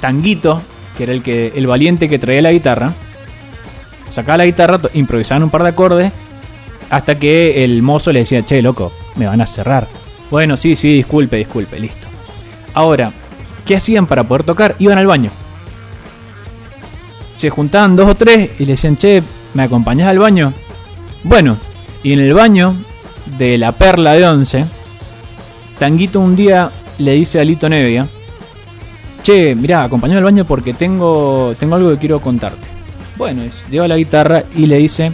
Tanguito, que era el, que, el valiente que traía la guitarra, sacaba la guitarra, improvisaban un par de acordes, hasta que el mozo le decía, che, loco, me van a cerrar. Bueno, sí, sí, disculpe, disculpe, listo. Ahora, ¿qué hacían para poder tocar? Iban al baño. Se juntaban dos o tres y le decían, che, ¿me acompañás al baño? Bueno, y en el baño de la perla de once, Tanguito un día le dice a Lito Nevia, che, mirá, acompañame al baño porque tengo, tengo algo que quiero contarte. Bueno, lleva la guitarra y le dice,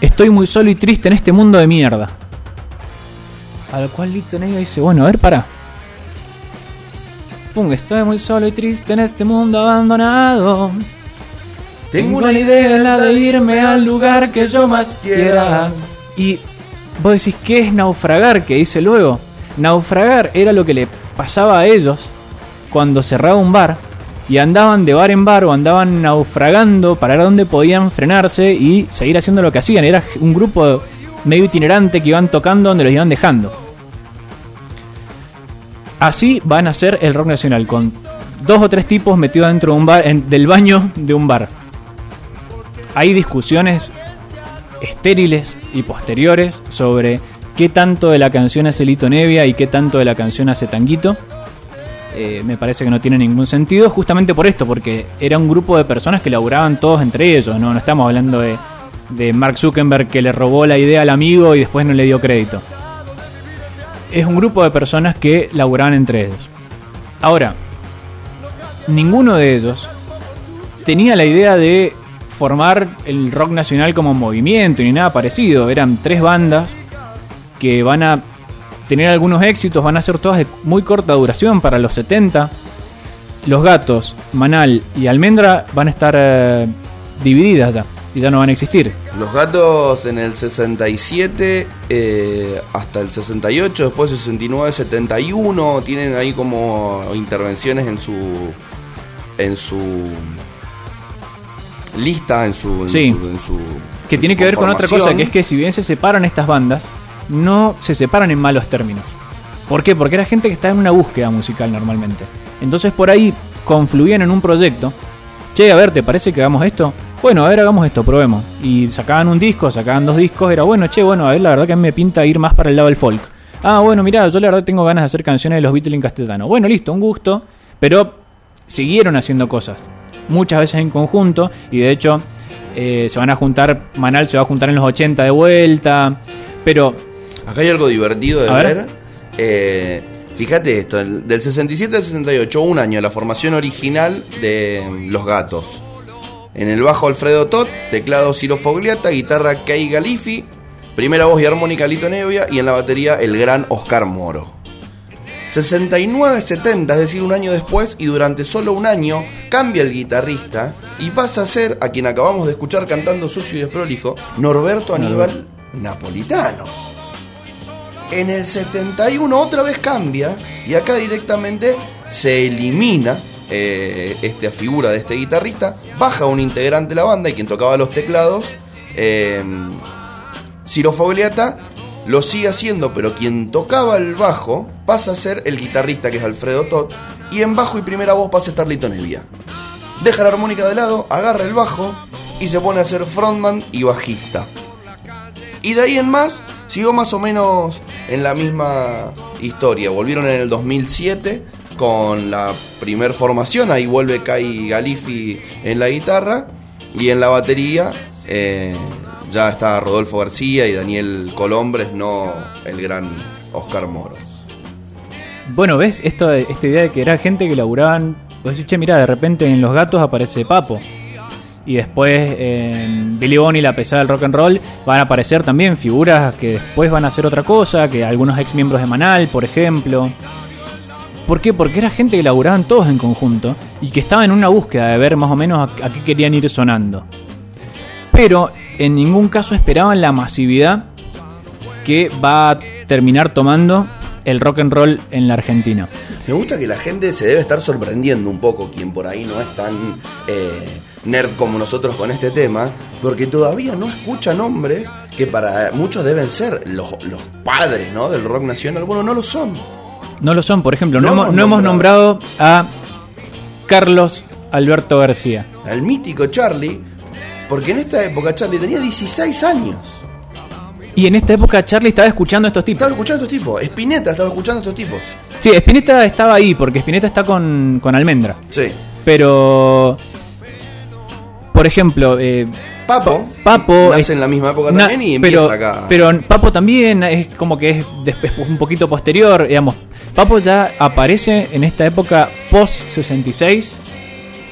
estoy muy solo y triste en este mundo de mierda. A lo cual Lito Nevia dice, bueno, a ver, para. Pum, estoy muy solo y triste en este mundo abandonado. Tengo una idea la de irme al lugar que yo más quiera. Y vos decís, ¿qué es naufragar? Que dice luego. Naufragar era lo que le pasaba a ellos cuando cerraba un bar y andaban de bar en bar o andaban naufragando para ver dónde podían frenarse y seguir haciendo lo que hacían. Era un grupo medio itinerante que iban tocando donde los iban dejando. Así van a ser el rock nacional, con dos o tres tipos metidos dentro de un bar, del baño de un bar. Hay discusiones estériles y posteriores sobre qué tanto de la canción hace Lito Nevia y qué tanto de la canción hace Tanguito. Eh, me parece que no tiene ningún sentido, justamente por esto, porque era un grupo de personas que laburaban todos entre ellos, no, no estamos hablando de de Mark Zuckerberg que le robó la idea al amigo y después no le dio crédito. Es un grupo de personas que laburaban entre ellos. Ahora, ninguno de ellos tenía la idea de formar el rock nacional como movimiento ni nada parecido. Eran tres bandas que van a tener algunos éxitos, van a ser todas de muy corta duración para los 70. Los gatos, Manal y Almendra van a estar eh, divididas ya y ya no van a existir. Los gatos en el 67 eh, hasta el 68, después 69, 71, tienen ahí como intervenciones en su en su lista, en su, sí. que tiene que ver con otra cosa, que es que si bien se separan estas bandas, no se separan en malos términos. ¿Por qué? Porque era gente que está en una búsqueda musical normalmente. Entonces por ahí confluían en un proyecto. Che, a ver, ¿te parece que hagamos esto? Bueno, a ver, hagamos esto, probemos. Y sacaban un disco, sacaban dos discos, era bueno, che, bueno, a ver, la verdad que a mí me pinta ir más para el lado del folk. Ah, bueno, mira, yo la verdad tengo ganas de hacer canciones de los Beatles en castellano. Bueno, listo, un gusto, pero siguieron haciendo cosas, muchas veces en conjunto, y de hecho eh, se van a juntar, Manal se va a juntar en los 80 de vuelta, pero... Acá hay algo divertido de ver. Eh, fíjate esto, del 67 al 68, un año, la formación original de Los Gatos. En el bajo Alfredo Tot, teclado Ciro Fogliata, guitarra Kei Galifi, primera voz y armónica Lito Nevia y en la batería el gran Oscar Moro. 69-70, es decir, un año después y durante solo un año cambia el guitarrista y pasa a ser, a quien acabamos de escuchar cantando sucio y desprolijo, Norberto Aníbal Napolitano. En el 71 otra vez cambia y acá directamente se elimina eh, esta figura de este guitarrista, baja un integrante de la banda y quien tocaba los teclados, eh, Ciro Fogliata, lo sigue haciendo, pero quien tocaba el bajo pasa a ser el guitarrista que es Alfredo Todd, y en bajo y primera voz pasa a estar Lito Nevia. deja la armónica de lado, agarra el bajo y se pone a ser frontman y bajista. Y de ahí en más, siguió más o menos en la misma historia. Volvieron en el 2007 con la primer formación, ahí vuelve Kai Galifi en la guitarra y en la batería eh, ya está Rodolfo García y Daniel Colombres, no el gran Oscar Moro. Bueno, ¿ves? Esto, esta idea de que era gente que laburaban. Pues che, mira, de repente en Los Gatos aparece Papo. Y después en Billy Bonnie, la pesada del rock and roll, van a aparecer también figuras que después van a hacer otra cosa, que algunos ex miembros de Manal, por ejemplo. ¿Por qué? Porque era gente que laburaban todos en conjunto y que estaba en una búsqueda de ver más o menos a, qué querían ir sonando. Pero en ningún caso esperaban la masividad que va a terminar tomando el rock and roll en la Argentina. Me gusta que la gente se debe estar sorprendiendo un poco, quien por ahí no es tan eh, nerd como nosotros con este tema, porque todavía no escucha nombres que para muchos deben ser los, los padres ¿no? del rock nacional. Bueno, no lo son. No lo son, por ejemplo, no, No hemos, no hemos nombrado. a Carlos Alberto García. Al mítico Charlie, porque en esta época Charlie tenía 16 años. Y en esta época Charlie estaba escuchando a estos tipos. Estaba escuchando a estos tipos. Spinetta estaba escuchando a estos tipos. Sí, Spinetta estaba ahí, porque Spinetta está con, con Almendra. Sí. Pero, por ejemplo, eh, Papo, Papo nace es- en la misma época na- también y pero, empieza acá. Pero Papo también es como que es después un poquito posterior, digamos. Papo ya aparece en esta época post 66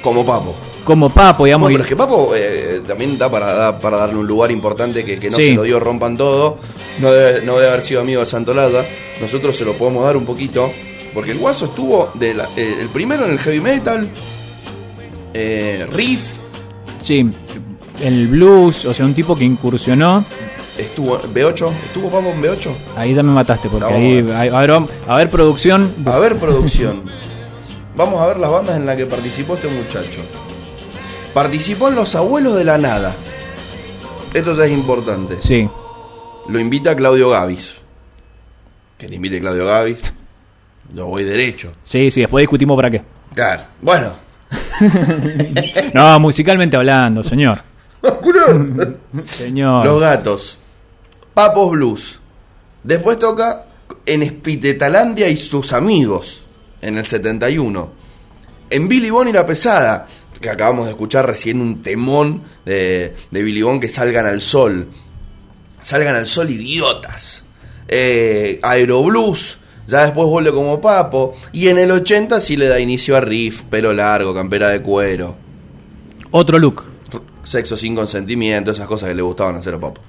como Papo. como Papo, digamos. Bueno, pero es que Papo eh, también da para, da para darle un lugar importante que, que no Sí. se lo dio Rompan Todo. No debe, no debe haber sido amigo de Santolada. Nosotros se lo podemos dar un poquito. Porque el Guaso estuvo de la- eh, el primero en el heavy metal. eh, riff. Sí, el blues, o sea, un tipo que incursionó. Estuvo en B8. ¿Estuvo Papo en B8? Ahí ya me mataste, porque ahí. a ver. A ver, vamos- a ver, producción. A ver, producción. Vamos a ver las bandas en las que participó este muchacho. Participó en Los Abuelos de la Nada. Esto ya es importante. Sí, Lo invita Claudio Gavis. Que te invite Claudio Gavis. Yo voy derecho. sí, sí, después discutimos para qué. Claro. Bueno. No, musicalmente hablando, señor. Señor. Los gatos. Papos Blues. Después toca en Espitetalandia y sus amigos. En el 71. En Billy Bond y la pesada. Que acabamos de escuchar recién un temón de, de Billy Bond que salgan al sol. Salgan al sol idiotas. Eh, Aeroblues. Ya después vuelve como papo. Y en el 80 sí le da inicio a riff, pelo largo, campera de cuero. Otro look. Sexo sin consentimiento, esas cosas que le gustaban hacer a papo.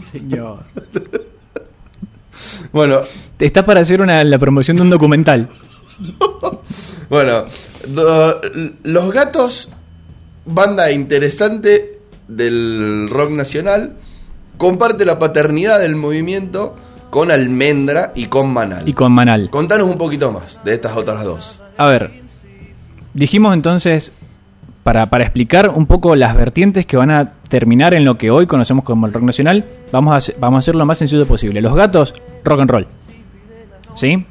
Señor. Bueno, Está para hacer una, la promoción de un documental. bueno, do- Los Gatos, banda interesante del rock nacional, comparte la paternidad del movimiento con Almendra y con Manal. Y con Manal. Contanos un poquito más de estas otras dos. A ver, dijimos entonces, para, para explicar un poco las vertientes que van a terminar en lo que hoy conocemos como el rock nacional, vamos a, vamos a hacer lo más sencillo posible. Los gatos, rock and roll. ¿Sí?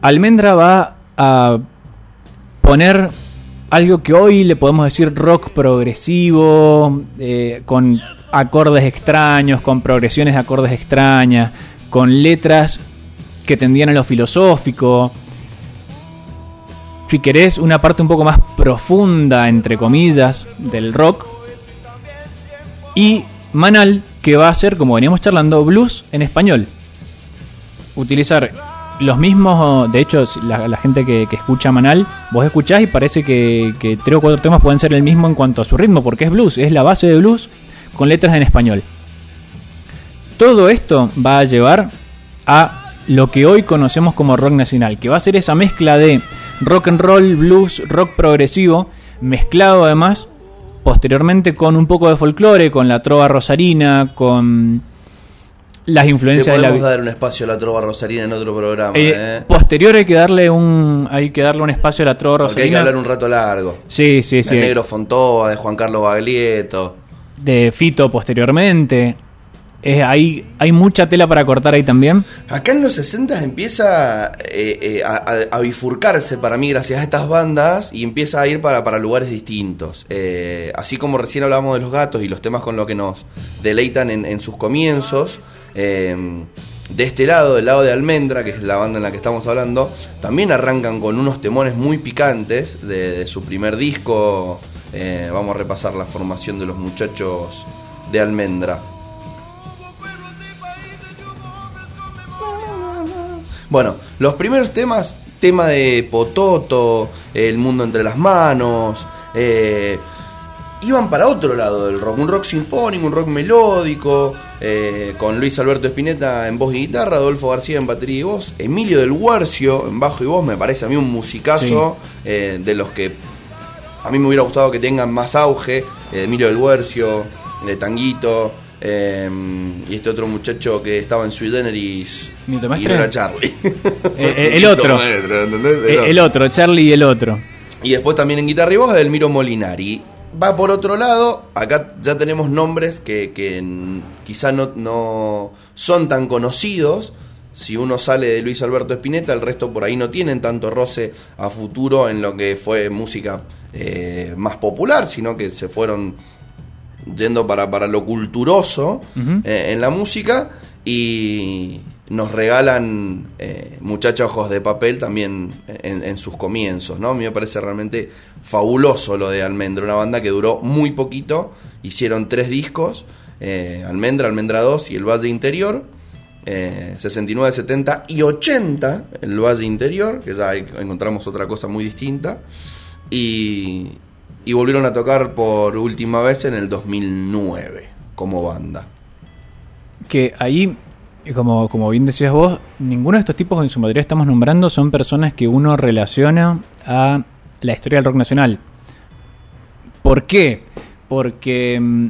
Almendra va a poner algo que hoy le podemos decir rock progresivo, eh, con acordes extraños, con progresiones de acordes extrañas, con letras que tendían a lo filosófico. Si querés, una parte un poco más profunda, entre comillas, del rock. Y Manal, que va a ser, como veníamos charlando, blues en español. Utilizar los mismos, de hecho, la, gente que, que escucha Manal, vos escuchás y parece que, que tres o cuatro temas pueden ser el mismo en cuanto a su ritmo, porque es blues, es la base de blues con letras en español. Todo esto va a llevar a lo que hoy conocemos como rock nacional, que va a ser esa mezcla de rock and roll, blues, rock progresivo, mezclado además posteriormente con un poco de folclore, con la trova rosarina, con las Le influencias de la podemos dar un espacio a la trova rosarina en otro programa. eh, eh. posterior hay que darle un hay que darle un espacio a la trova Porque hay que rosarina. hablar un rato largo. Sí, sí, sí. El negro Fontova, de Juan Carlos Baglietto. De Fito posteriormente. Eh, hay, hay mucha tela para cortar ahí también. Acá en los 60 empieza eh, eh, a, bifurcarse para mí gracias a estas bandas y empieza a ir para, para lugares distintos. Así como recién hablábamos de los gatos y los temas con los que nos deleitan en, sus comienzos. de este lado, del lado de Almendra, que es la banda en la que estamos hablando, también arrancan con unos temones muy picantes de, su primer disco. Vamos a repasar la formación de los muchachos de Almendra. Bueno, los primeros temas, tema de Pototo, El mundo entre las manos, eh, iban para otro lado del rock, un rock sinfónico, un rock melódico, eh, con Luis Alberto Spinetta en voz y guitarra, Adolfo García en batería y voz, Emilio del Guarcio en bajo y voz, me parece a mí un musicazo eh, de los que a mí me hubiera gustado que tengan más auge, eh, Emilio del Guercio, de Tanguito, eh, y este otro muchacho que estaba en Sweet Generis y no era Charlie. Eh, eh, el otro. Maestro, ¿entendés? Eh, el otro, Charlie y el otro. Y después también en guitarra y voz Delmiro Molinari. Va por otro lado, acá ya tenemos nombres que, que quizá no, no son tan conocidos. Si uno sale de Luis Alberto Spinetta, el resto por ahí no tienen tanto roce a futuro en lo que fue música eh, más popular, sino que se fueron yendo para, para lo culturoso eh, en la música y nos regalan eh, Muchachos Ojos de Papel también en, en sus comienzos, ¿no? A mí me parece realmente fabuloso lo de Almendra, una banda que duró muy poquito, hicieron tres discos, eh, Almendra, Almendra 2 y El Valle Interior, eh, 69, 70 y 80 El Valle Interior, que ya encontramos otra cosa muy distinta, y, y volvieron a tocar por última vez en el 2009 como banda. Que ahí, como, como bien decías vos, ninguno de estos tipos que en su mayoría estamos nombrando son personas que uno relaciona a la historia del rock nacional. ¿Por qué? Porque. mm,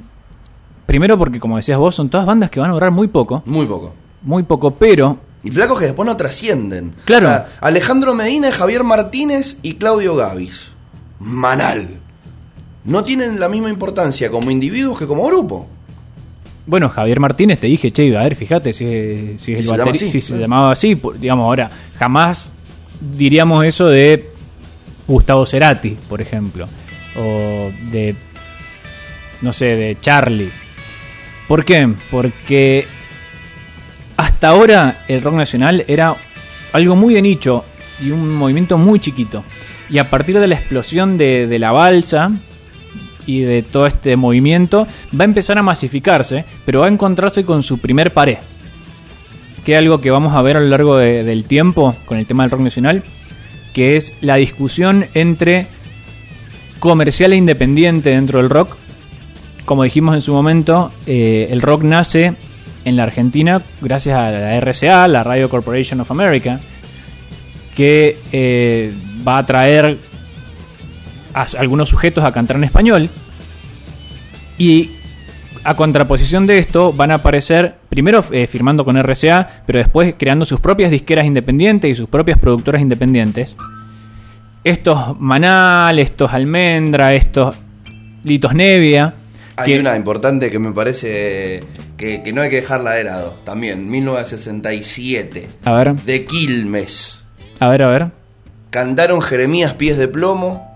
Primero porque, como decías vos, son todas bandas que van a durar muy poco. Muy poco. Muy poco, pero Y flacos que después no trascienden. Claro. O sea, Alejandro Medina, Javier Martínez y Claudio Gavis. Manal. No tienen la misma importancia como individuos que como grupo. Bueno, Javier Martínez te dije, che, a ver, fíjate si, si, es el se llama bateri- así, si se llamaba así, digamos, ahora, jamás diríamos eso de Gustavo Cerati, por ejemplo, o de, no sé, de Charlie. ¿Por qué? Porque hasta ahora el rock nacional era algo muy de nicho y un movimiento muy chiquito. Y a partir de la explosión de, de la balsa y de todo este movimiento, va a empezar a masificarse, pero va a encontrarse con su primer pared. Que es algo que vamos a ver a lo largo de- del tiempo con el tema del rock nacional, que es la discusión entre comercial e independiente dentro del rock. Como dijimos en su momento, eh, el rock nace en la Argentina gracias a la RCA, la Radio Corporation of America, que eh, va a traer a algunos sujetos a cantar en español. Y a contraposición de esto van a aparecer, primero eh, firmando con RCA, pero después creando sus propias disqueras independientes y sus propias productoras independientes. Estos Manal, estos Almendra, estos Litos Nevia. Hay que- una importante que me parece que, que no hay que dejarla de lado. También, 1967. A ver, De Quilmes. a ver, a ver. Cantaron Jeremías Pies de Plomo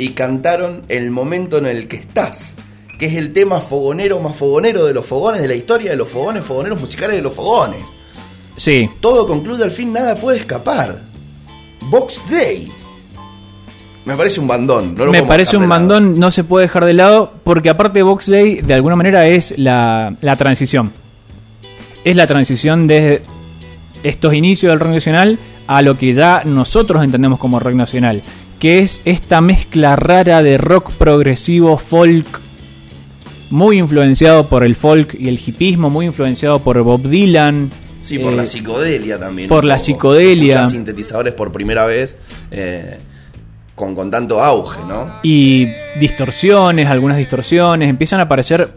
y cantaron El momento en el que estás, que es el tema fogonero más fogonero de los fogones, de la historia de los fogones, fogoneros musicales de los fogones. Sí, Todo concluye al fin, nada puede escapar. Box Day. Me parece un bandón. no lo me parece un mandón, no se puede dejar de lado, porque aparte de Box Day, de alguna manera es la, la transición. Es la transición desde estos inicios del rock nacional a lo que ya nosotros entendemos como rock nacional, que es esta mezcla rara de rock progresivo, folk, muy influenciado por el folk y el hipismo, muy influenciado por Bob Dylan. Sí, por eh, la psicodelia también. por la psicodelia. Sintetizadores por primera vez eh, con, con tanto auge, ¿no? y distorsiones, algunas distorsiones, empiezan a aparecer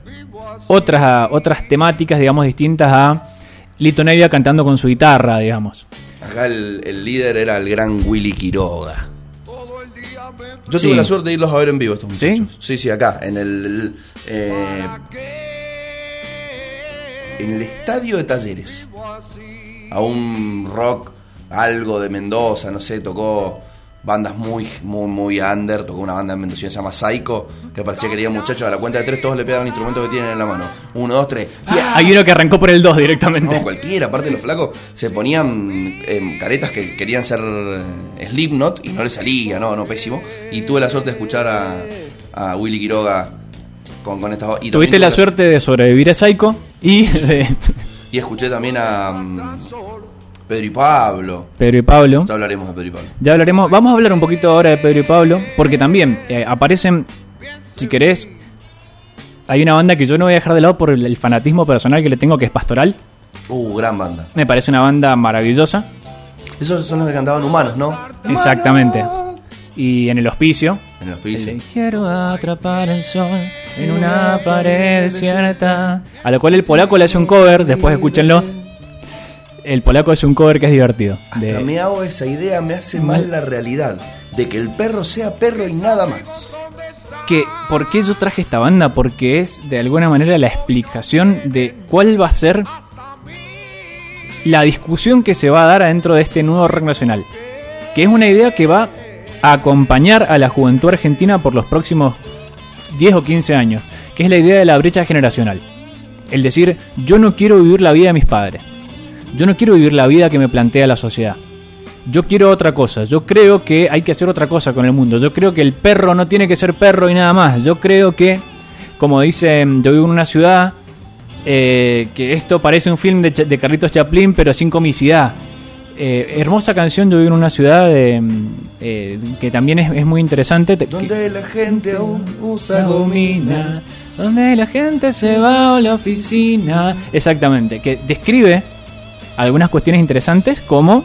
otras, otras temáticas, digamos, distintas a Lito Nevia cantando con su guitarra, digamos. Acá el, el líder era el gran Willy Quiroga. Yo Sí. tuve la suerte de irlos a ver en vivo estos muchachos. Sí, sí, acá, en el... eh, en el estadio de Talleres. A un rock, algo de Mendoza, no sé, tocó bandas muy, muy, muy under. Tocó una banda en Mendoza que se llama Psycho, que parecía que quería muchachos a la cuenta de tres, todos le pegan el instrumento que tienen en la mano. Uno, dos, tres. ¡Ah! Hay uno que arrancó por el 2 directamente. No, cualquiera, aparte los flacos se ponían em, caretas que querían ser eh, Slipknot y no les salía, no, no, pésimo. Y tuve la suerte de escuchar a, a Willy Quiroga con, con esta y Tuviste la suerte de sobrevivir a Psycho y de Y escuché también a mm, Pedro y Pablo. Pedro y Pablo. Ya hablaremos de Pedro y Pablo. Ya hablaremos, vamos a hablar un poquito ahora de Pedro y Pablo, porque también eh, aparecen, si querés, hay una banda que yo no voy a dejar de lado por el, el fanatismo personal que le tengo, que es Pastoral. Uh, gran banda. Me parece una banda maravillosa, Esos son los que cantaban humanos, ¿no? exactamente. Y en el hospicio, En el hospicio. Quiero atrapar el sol en una pared desierta. A lo cual el polaco le hace un cover, después escúchenlo. El polaco hace un cover que es divertido. Hasta de- me hago esa idea, me hace mal la realidad de que el perro sea perro y nada más. que ¿Por qué yo traje esta banda? Porque es de alguna manera la explicación de cuál va a ser la discusión que se va a dar adentro de este nuevo rock nacional. Que es una idea que va a acompañar a la juventud argentina por los próximos 10 o 15 años. Que es la idea de la brecha generacional. El decir, yo no quiero vivir la vida de mis padres. Yo no quiero vivir la vida que me plantea la sociedad. Yo quiero otra cosa. Yo creo que hay que hacer otra cosa con el mundo. Yo creo que el perro no tiene que ser perro y nada más. Yo creo que, como dicen, yo vivo en una ciudad eh, que esto parece un film de, de Carlitos Chaplin, pero sin comicidad. Eh, hermosa canción, yo vivo en una ciudad de, mm, eh, que también es, es muy interesante. que- Donde la gente aún usa gomina. donde la gente se va a la oficina. Exactamente, que describe algunas cuestiones interesantes como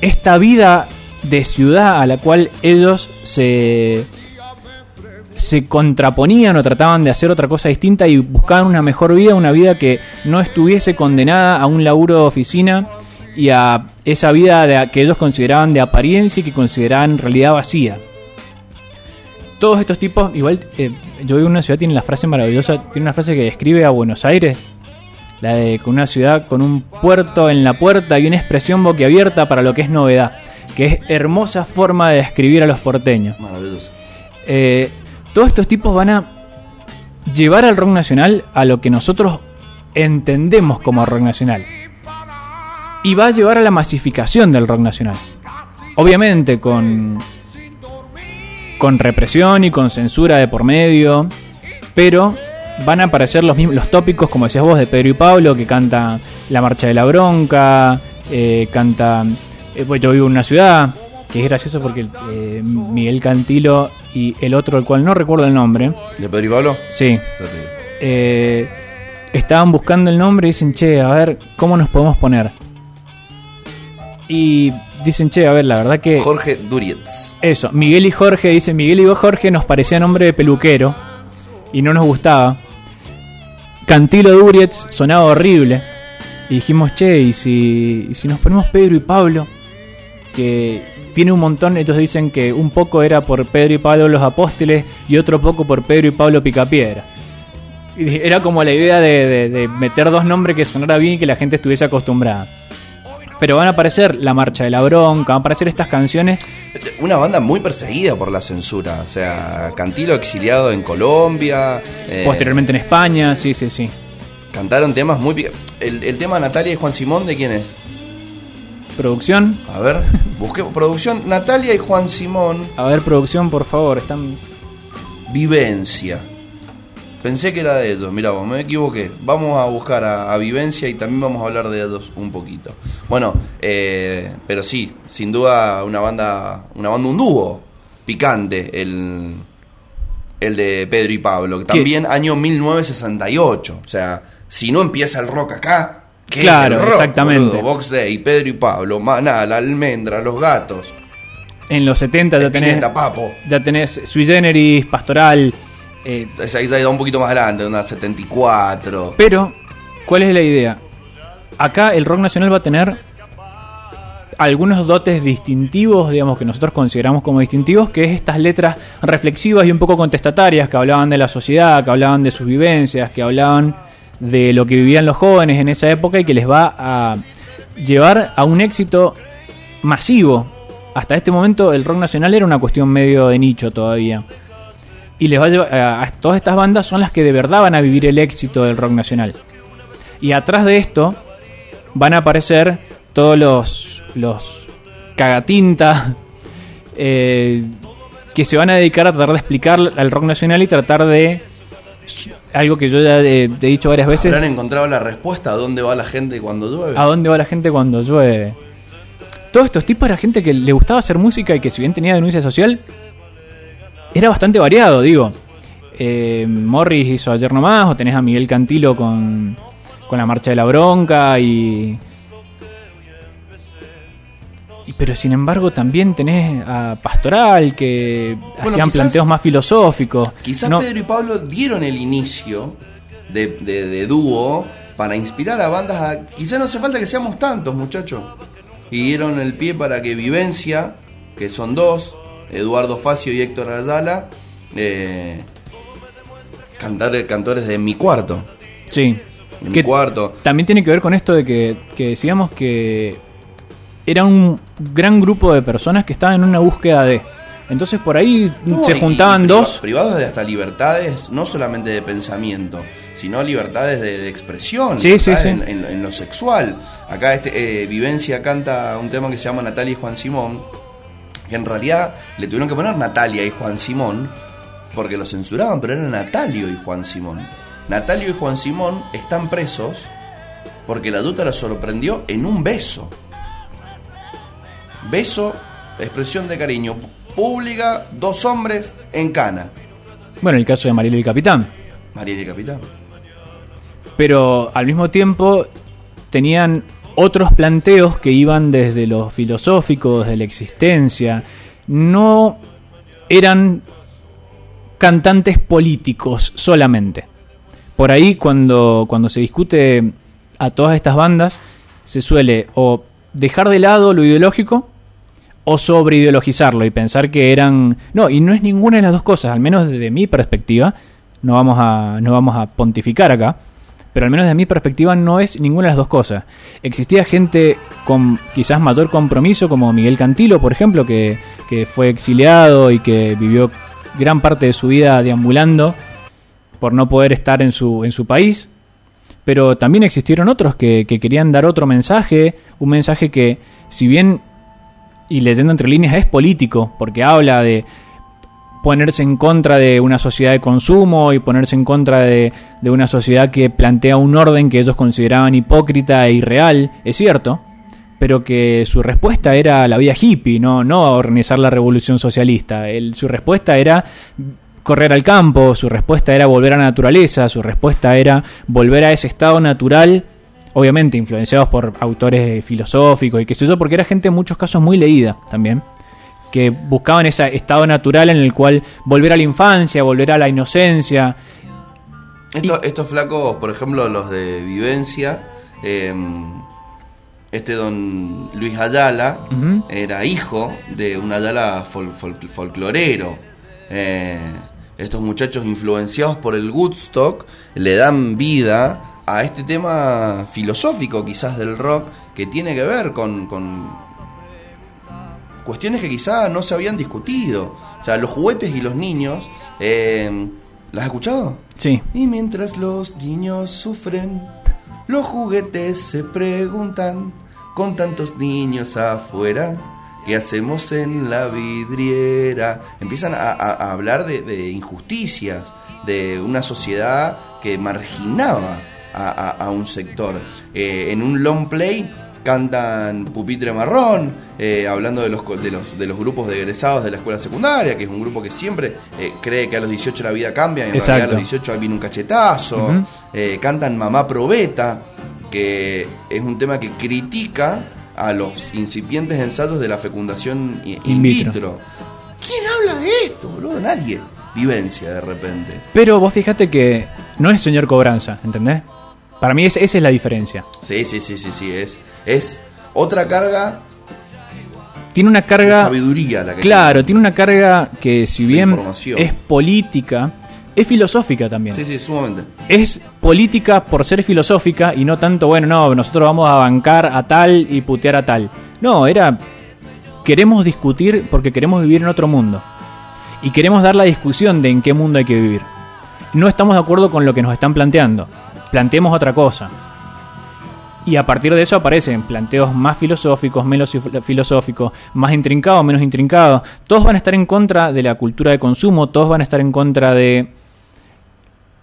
esta vida de ciudad a la cual ellos se se contraponían o trataban de hacer otra cosa distinta y buscaban una mejor vida, una vida que no estuviese condenada a un laburo de oficina y a esa vida de- que ellos consideraban de apariencia y que consideraban realidad vacía. Todos estos tipos, igual eh, yo vivo en una ciudad, tiene la frase maravillosa, tiene una frase que describe a Buenos Aires, la de con una ciudad con un puerto en la puerta y una expresión boquiabierta para lo que es novedad, que es hermosa forma de describir a los porteños. Maravilloso. Eh, todos estos tipos van a llevar al rock nacional a lo que nosotros entendemos como rock nacional. Y va a llevar a la masificación del rock nacional. Obviamente con con represión y con censura de por medio, pero van a aparecer los mismos los tópicos como decías vos de Pedro y Pablo que canta La marcha de la bronca, eh, canta eh, pues yo vivo en una ciudad que es gracioso porque eh, Miguel Cantilo y el otro, el cual no recuerdo el nombre, ¿De Pedro y Pablo? sí, eh, estaban buscando el nombre y dicen, che, a ver, ¿cómo nos podemos poner? Y dicen, che, a ver, la verdad que... Jorge Durietz. Eso, Miguel y Jorge, dice Miguel y Jorge nos parecía nombre de peluquero y no nos gustaba. Cantilo Durietz sonaba horrible. Y dijimos, che, ¿y si, y si nos ponemos Pedro y Pablo? Que tiene un montón, ellos dicen que un poco era por Pedro y Pablo los apóstoles y otro poco por Pedro y Pablo Picapiedra. Era como la idea de, de- de meter dos nombres que sonara bien y que la gente estuviese acostumbrada. Pero van a aparecer La Marcha de la Bronca, van a aparecer estas canciones Una banda muy perseguida por la censura. O sea, Cantilo exiliado en Colombia. eh, Posteriormente en España, sí, sí, sí. Cantaron temas muy. El, el tema Natalia y Juan Simón, ¿de quién es? Producción, A ver, busqué producción Natalia y Juan Simón. a ver, producción, por favor, están. Vivencia. Pensé que era de ellos, mira vos, me equivoqué. Vamos a buscar a, a Vivencia y también vamos a hablar de ellos un poquito. Bueno, eh, pero sí, sin duda una banda, una banda, un dúo picante, el, el de Pedro y Pablo, también año 1968. O sea, si no empieza el rock acá, ¿qué Claro, es el rock, exactamente. boludo? Box Day, Pedro y Pablo, Maná, La Almendra, Los Gatos, En los 70 ya tenés, Papo. ya tenés Sui Generis, Pastoral. Eh, Esa edad un poquito más grande, una 74. pero, ¿cuál es la idea? Acá el rock nacional va a tener algunos dotes distintivos, digamos, que nosotros consideramos como distintivos, que es estas letras reflexivas y un poco contestatarias que hablaban de la sociedad, que hablaban de sus vivencias, que hablaban de lo que vivían los jóvenes en esa época y que les va a llevar a un éxito masivo. Hasta este momento el rock nacional era una cuestión medio de nicho todavía. Y les va a llevar a todas estas bandas son las que de verdad van a vivir el éxito del rock nacional. Y atrás de esto van a aparecer todos los, los cagatinta eh, que se van a dedicar a tratar de explicar al rock nacional y tratar de algo que yo ya he, dicho varias veces. ¿Habrán encontrado la respuesta a dónde va la gente cuando llueve? ¿A dónde va la gente cuando llueve? Todos estos tipos era gente que le gustaba hacer música y que si bien tenía denuncia social, era bastante variado, digo. Eh, Morris hizo ayer nomás, o tenés a Miguel Cantilo con, con la marcha de la bronca y pero sin embargo también tenés a Pastoral que hacían planteos más filosóficos. Quizás Pedro y Pablo dieron el inicio de, dúo para inspirar a bandas a... Quizás no hace falta que seamos tantos muchachos. Y dieron el pie para que Vivencia, que son dos, Eduardo Facio y Héctor Ayala, eh, cantar, cantores de mi cuarto. Sí. En mi cuarto. También tiene que ver con esto de que, que decíamos que era un gran grupo de personas que estaban en una búsqueda de. Entonces por ahí se juntaban dos. Privados de hasta libertades, no solamente de pensamiento, sino libertades de, expresión sí, sí, sí. En, lo sexual. Acá este, eh, Vivencia canta un tema que se llama Natalia y Juan Simón, que en realidad le tuvieron que poner Natalia y Juan Simón, porque lo censuraban, pero era Natalio y Juan Simón. Natalio y Juan Simón están presos porque la duta la sorprendió en un beso. Beso, expresión de cariño pública, dos hombres en cana. Bueno, el caso de Mariel y el Capitán. Mariel y el Capitán. Pero al mismo tiempo tenían otros planteos que iban desde lo filosófico, desde la existencia. No eran cantantes políticos solamente. Por ahí cuando, cuando se discute a todas estas bandas, se suele o dejar de lado lo ideológico o sobre ideologizarlo y pensar que eran... No, y no es ninguna de las dos cosas, al menos desde mi perspectiva, no vamos a, no vamos a pontificar acá, pero al menos desde mi perspectiva no es ninguna de las dos cosas. Existía gente con quizás mayor compromiso, como Miguel Cantilo, por ejemplo, que, que fue exiliado y que vivió gran parte de su vida deambulando por no poder estar en su, en su país. Pero también existieron otros que, que querían dar otro mensaje, un mensaje que, si bien y leyendo entre líneas es político, porque habla de ponerse en contra de una sociedad de consumo y ponerse en contra de, una sociedad que plantea un orden que ellos consideraban hipócrita e irreal, es cierto, pero que su respuesta era la vida hippie, no, no organizar la revolución socialista. su respuesta era correr al campo, su respuesta era volver a la naturaleza, su respuesta era volver a ese estado natural obviamente influenciados por autores filosóficos y qué sé yo, porque era gente en muchos casos muy leída también, que buscaban ese estado natural en el cual volver a la infancia, volver a la inocencia. estos flacos, por ejemplo, los de Vivencia, em, este don Luis Ayala era hijo de un Ayala folclorero. Eh, estos muchachos influenciados por el Woodstock le dan vida a este tema filosófico quizás del rock que tiene que ver con, con cuestiones que quizás no se habían discutido. O sea, los juguetes y los niños... Eh, ¿Las has escuchado? Sí. Y mientras los niños sufren, los juguetes se preguntan, con tantos niños afuera, ¿qué hacemos en la vidriera? Empiezan a, hablar de, de, injusticias, de una sociedad que marginaba a, un sector. Eh, en un long play cantan Pupitre Marrón, eh, hablando de los, de, los, de los grupos de egresados de la escuela secundaria, que es un grupo que siempre eh, cree que a los 18 la vida cambia, y en realidad a los 18 viene un cachetazo. cantan Mamá Probeta, que es un tema que critica a los incipientes ensayos de la fecundación in, vitro. ¿Quién habla de esto, boludo? Nadie. Vivencia de repente. Pero vos fíjate que no es señor cobranza, ¿entendés? Para mí esa es la diferencia. Sí, sí, sí, sí, sí. Es, es otra carga. Tiene una carga. De sabiduría la que Claro, tiene. una carga que, si bien es política, es filosófica también. Sí, sí, sumamente. Es política por ser filosófica y no tanto, bueno, no, nosotros vamos a bancar a tal y putear a tal. No, era, queremos discutir porque queremos vivir en otro mundo. Y queremos dar la discusión de en qué mundo hay que vivir. No estamos de acuerdo con lo que nos están planteando. Planteemos otra cosa. Y a partir de eso aparecen planteos más filosóficos, menos filosóficos, más intrincados, menos intrincados. Todos van a estar en contra de la cultura de consumo, todos van a estar en contra de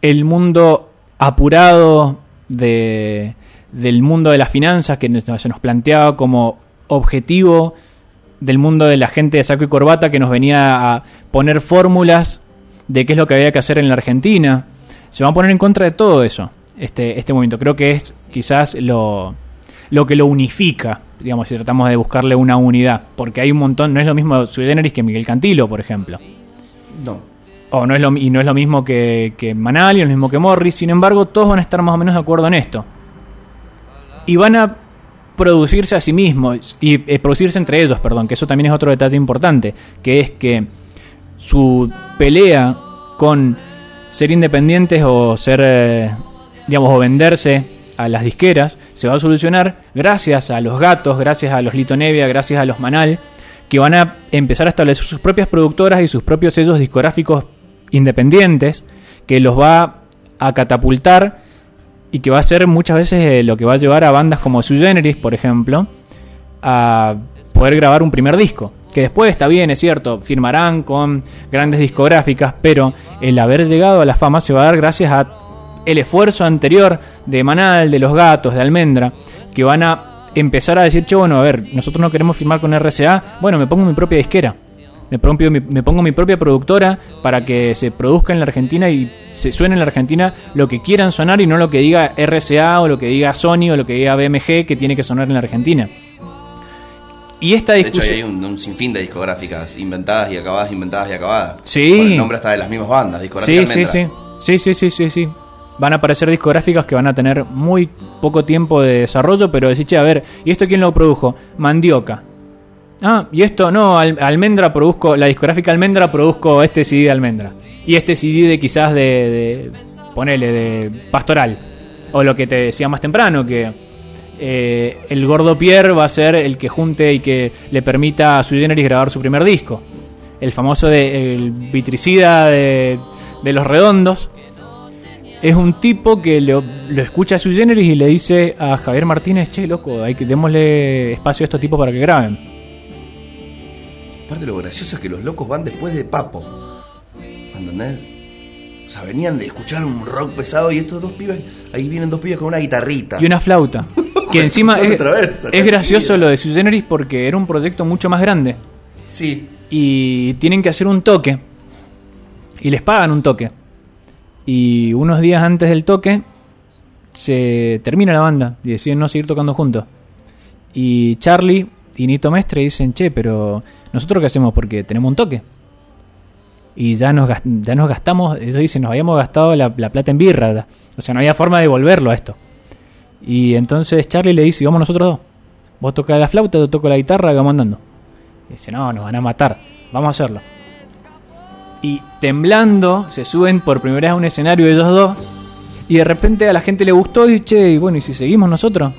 el mundo apurado de, del mundo de las finanzas que se nos planteaba como objetivo del mundo de la gente de saco y corbata que nos venía a poner fórmulas de qué es lo que había que hacer en la Argentina. Se van a poner en contra de todo eso este, este movimiento. Creo que es quizás lo, lo que lo unifica, digamos, si tratamos de buscarle una unidad. Porque hay un montón, no es lo mismo Sui Generis que Miguel Cantilo, por ejemplo. No. O no es lo, y no es lo mismo que, que Manali, lo mismo que Morris. Sin embargo, todos van a estar más o menos de acuerdo en esto. Y van a producirse a sí mismos, y eh, producirse entre ellos, perdón, que eso también es otro detalle importante, que es que su pelea con ser independientes o ser eh, digamos, o venderse a las disqueras, se va a solucionar gracias a los gatos, gracias a los Lito Nevia, gracias a los Manal, que van a empezar a establecer sus propias productoras y sus propios sellos discográficos independientes, que los va a catapultar y que va a ser muchas veces eh, lo que va a llevar a bandas como Sui Generis, por ejemplo, a poder grabar un primer disco. Que después está bien, es cierto, firmarán con grandes discográficas, pero el haber llegado a la fama se va a dar gracias a el esfuerzo anterior de Manal, de los gatos, de Almendra, que van a empezar a decir, che, bueno, a ver, nosotros no queremos firmar con RCA, bueno, me pongo mi propia disquera. Me pongo, me pongo mi propia productora para que se produzca en la Argentina y se suene en la Argentina lo que quieran sonar y no lo que diga RCA o lo que diga Sony o lo que diga BMG que tiene que sonar en la Argentina. Y esta discusión... De hecho, hay un, sinfín de discográficas inventadas y acabadas, inventadas y acabadas. Sí. Con el nombre hasta de las mismas bandas, discográficas. Sí, sí, sí. Sí, sí, sí, sí, sí van a aparecer discográficas que van a tener muy poco tiempo de desarrollo, pero decir, che, a ver, ¿y esto quién lo produjo? Mandioca. Ah, y esto no, Almendra produzco, la discográfica Almendra produzco este CD de Almendra. Y este CD de quizás de, de ponele, de Pastoral. O lo que te decía más temprano, que eh, el gordo Pierre va a ser el que junte y que le permita a su Generis grabar su primer disco. El famoso de, el vitricida de los redondos es un tipo que lo, escucha a su generis y le dice a Javier Martínez, che, loco, hay que démosle espacio a estos tipos para que graben. Aparte lo gracioso es que los locos van después de Papo. ¿Entendés? O sea, venían de escuchar un rock pesado y estos dos pibes, ahí vienen dos pibes con una guitarrita. Y una flauta. que encima es, es gracioso lo de su generis porque era un proyecto mucho más grande. Sí. Y tienen que hacer un toque. Y les pagan un toque. Y unos días antes del toque se termina la banda y deciden no seguir tocando juntos. Y Charlie y Nito Mestre dicen, che, pero nosotros qué hacemos porque tenemos un toque. Y ya nos, ya nos gastamos, ellos dicen, nos habíamos gastado la, plata en birra. O sea, no había forma de devolverlo a esto. Y entonces Charlie le dice, vamos nosotros dos. Vos tocas la flauta, yo toco la guitarra, vamos andando. Y dice, no, nos van a matar, vamos a hacerlo y temblando se suben por primera vez a un escenario ellos dos y de repente a la gente le gustó y che, y bueno, ¿y si seguimos nosotros?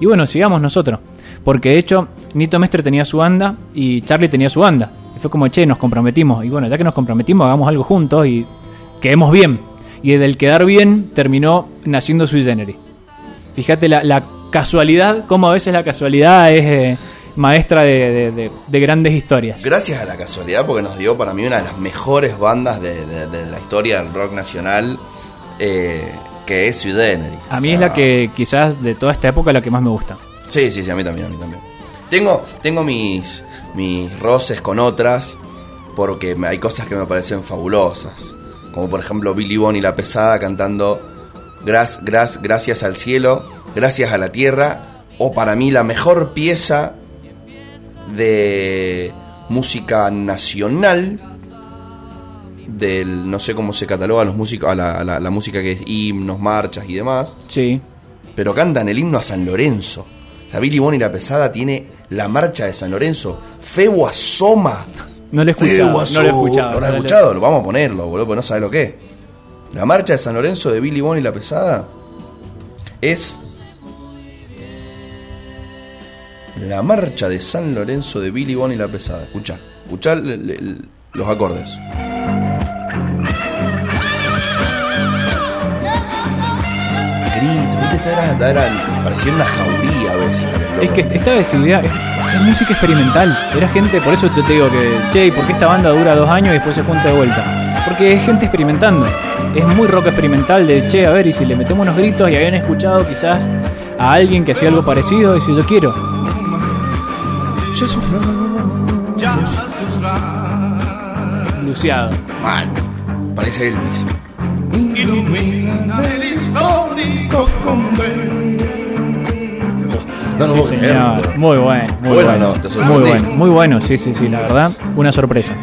Y bueno, sigamos nosotros. Porque de hecho, Nito Mestre tenía su banda y Charlie tenía su banda. Y fue como, che, nos comprometimos. Y bueno, ya que nos comprometimos, hagamos algo juntos y quedemos bien. Y del quedar bien terminó naciendo Sui Generis. Fíjate la, casualidad, como a veces la casualidad es... Eh, maestra de, grandes historias. Gracias a la casualidad, porque nos dio para mí una de las mejores bandas de, la historia del rock nacional, eh, que es Sui A mí es la que quizás de toda esta época la que más me gusta. Sí, sí, sí, a mí también, a mí también. Tengo, tengo mis, mis roces con otras, porque hay cosas que me parecen fabulosas. Como por ejemplo Billy Bonnie La Pesada cantando Gras, Gras, Gracias al cielo, Gracias a la tierra, o para mí la mejor pieza de música nacional, del no sé cómo se cataloga los músicos, a la, música que es himnos, marchas y demás. Sí. Pero cantan el himno a San Lorenzo. O sea, Billy Bonnie la pesada tiene la marcha de San Lorenzo. Feo asoma. No lo he escuchado. No lo he escuchado. No lo he escuchado, lo vamos a ponerlo, boludo, porque no sabe lo que es. La marcha de San Lorenzo de Billy Bond y la Pesada es la marcha de San Lorenzo de Billy Bond y la Pesada. L- l- los acordes. Gritos, ¿viste? Esta era, esta parecía una jauría a veces. Es que estaba decidida, es, es música experimental. Era gente, por eso te digo que, che, ¿y ¿por qué esta banda dura dos años y después se junta de vuelta? Porque es gente experimentando. Es muy rock experimental de, che, a ver, y si le metemos unos gritos y habían escuchado quizás a alguien que hacía algo parecido, y si yo quiero. Jesús Luciado. Mal. Parece Elvis. No lo Sí, puedo creer, señor. boludo. Muy bueno, muy Bueno, bueno. no, te muy bueno, muy bueno, sí, sí, sí, la verdad, una sorpresa.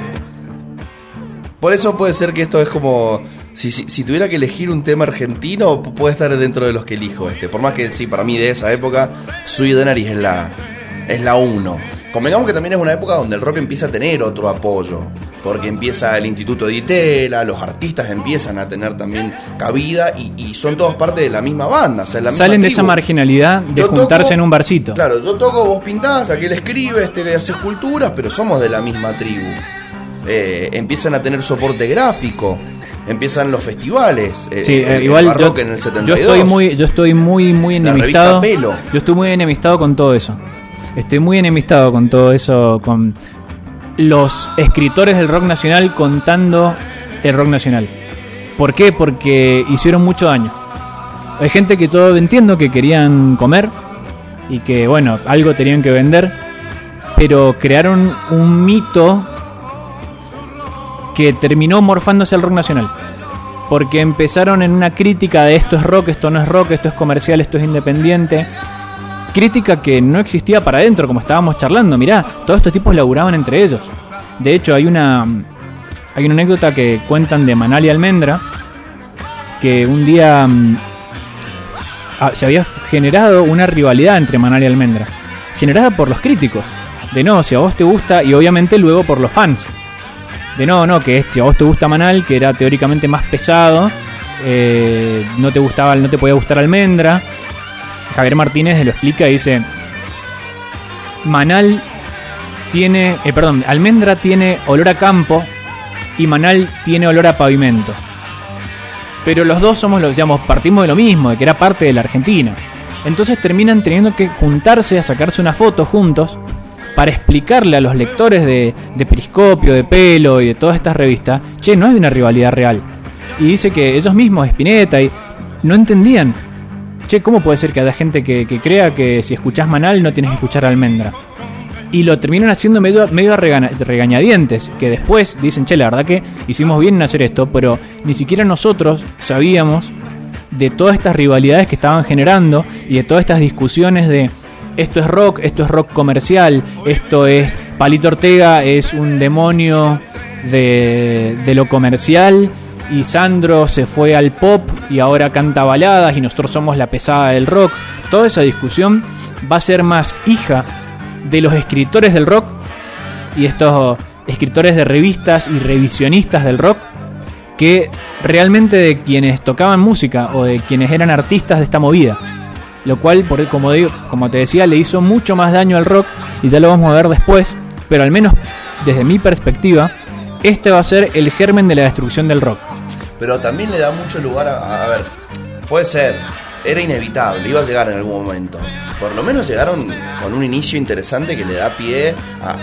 Por eso puede ser que esto es como. Si, si, si tuviera que elegir un tema argentino, pu- puede estar dentro de los que elijo este. Por más que sí, para mí de esa época, Sui Denaris es la. Es la uno. Convengamos que también es una época donde el rock empieza a tener otro apoyo. Porque empieza el Instituto de Itela, los artistas empiezan a tener también cabida y, y son todos parte de la misma banda. o sea, la misma Salen de esa marginalidad de Yo juntarse toco- en un barcito. Claro, yo toco, vos pintás, aquel escribe, este hace esculturas, pero somos de la misma tribu. Eh, empiezan a tener soporte gráfico, empiezan los festivales. eh, Sí, el- eh, el igual yo, Barrock en el yo 72. estoy muy, yo estoy muy, muy enemistado. Pelo. Yo estoy muy enemistado con todo eso. Estoy muy enemistado con todo eso, con los escritores del rock nacional contando el rock nacional. ¿Por qué? Porque hicieron mucho daño. Hay gente que todo entiendo que querían comer y que bueno, algo tenían que vender, pero crearon un mito que terminó morfándose al rock nacional. Porque empezaron en una crítica de esto es rock, esto no es rock, esto es comercial, esto es independiente. Crítica que no existía para adentro, como estábamos charlando. Mirá, todos estos tipos laburaban entre ellos. De hecho, hay una, hay una anécdota que cuentan de Manal y Almendra, que un día mm, ah, se había generado una rivalidad entre Manal y Almendra. Generada por los críticos. De no, si a vos te gusta, y obviamente luego por los fans de no, no, que este, a vos te gusta Manal, que era teóricamente más pesado, eh, no te gustaba, no te podía gustar Almendra. Javier Martínez lo explica y dice, Manal tiene, eh, perdón, Almendra tiene olor a campo y Manal tiene olor a pavimento. Pero los dos somos, digamos, partimos de lo mismo, de que era parte de la Argentina. Entonces terminan teniendo que juntarse a sacarse una foto juntos para explicarle a los lectores de, de Periscopio, de Pelo y de todas estas revistas, che, no hay una rivalidad real. Y dice que ellos mismos, Spinetta, y no entendían. Che, ¿cómo puede ser que haya gente que, crea que si escuchás Manal no tienes que escuchar Almendra? Y lo terminan haciendo medio, medio a regañadientes, que después dicen, che, la verdad que hicimos bien en hacer esto, pero ni siquiera nosotros sabíamos de todas estas rivalidades que estaban generando y de todas estas discusiones de esto es rock, esto es rock comercial, esto es Palito Ortega es un demonio de, de lo comercial y Sandro se fue al pop y ahora canta baladas y nosotros somos la pesada del rock. Toda esa discusión va a ser más hija de los escritores del rock y estos escritores de revistas y revisionistas del rock que realmente de quienes tocaban música o de quienes eran artistas de esta movida. Lo cual, por, como, digo, como te decía, le hizo mucho más daño al rock y ya lo vamos a ver después, pero al menos desde mi perspectiva, este va a ser el germen de la destrucción del rock. Pero también le da mucho lugar a, a- ver, puede ser, era inevitable, iba a llegar en algún momento. Por lo menos llegaron con un inicio interesante que le da pie a- a-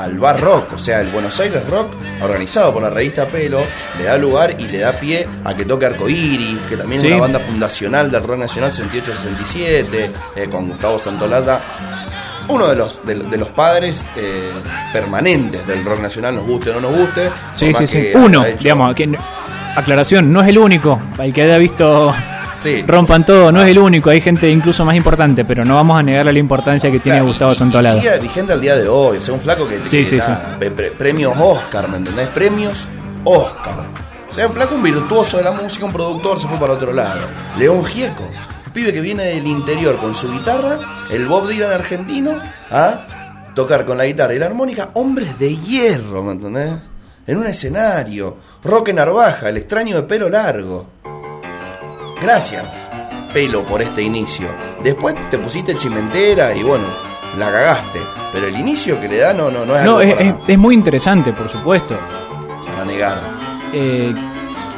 a- al bar rock, o sea, el Buenos Aires Rock, organizado por la revista Pelo, le da lugar y le da pie a que toque Arcoiris, que también Sí. es una banda fundacional del rock nacional 68-67, eh, con Gustavo Santolaya. Uno de los, de, de los padres eh, permanentes del rock nacional, nos guste o no nos guste. Sí, sí, sí. Uno, hecho- digamos, que, aclaración, no es el único. El que haya visto Sí. Rompan todo, no es el único, hay gente incluso más importante, pero no vamos a negarle la importancia que tiene Claro, Gustavo y- sigue vigente al día de hoy. O sea, un flaco que Sí, que sí, pre- premios Oscar, ¿me entendés? Premios Oscar. O sea, un flaco, un virtuoso de la música, un productor, se fue para otro lado. León Gieco, un pibe que viene del interior con su guitarra, el Bob Dylan argentino, a tocar con la guitarra y la armónica, hombres de hierro, ¿me entendés? En un escenario. Roque Narvaja, el extraño de pelo largo. gracias, pelo, por este inicio. Después te pusiste chimentera y bueno, la cagaste. Pero el inicio que le da no, no, no es No, algo es, para, es- es muy interesante, por supuesto. para negar. Eh,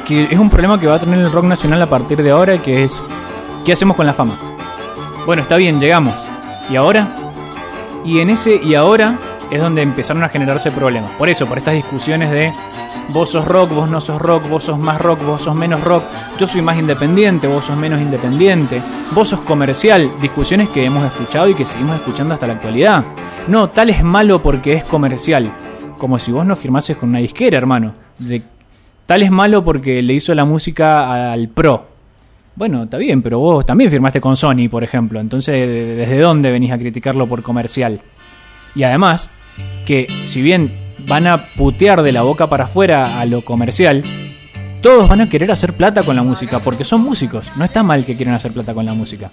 que es un problema que va a tener el rock nacional a partir de ahora, que es ¿qué hacemos con la fama? Bueno, está bien, llegamos. ¿Y ahora? Y en ese y ahora es donde empezaron a generarse problemas. Por eso, por estas discusiones de vos sos rock, vos no sos rock, vos sos más rock, vos sos menos rock, yo soy más independiente, vos sos menos independiente, vos sos comercial, discusiones que hemos escuchado y que seguimos escuchando hasta la actualidad. No, tal es malo porque es comercial. Como si vos no firmases con una disquera, hermano. Tal es malo porque le hizo la música al pro. Bueno, está bien, pero vos también firmaste con Sony, por ejemplo. Entonces, ¿de- ¿desde dónde venís a criticarlo por comercial? Y además, que si bien van a putear de la boca para afuera a lo comercial, todos van a querer hacer plata con la música, porque son músicos. No está mal que quieran hacer plata con la música.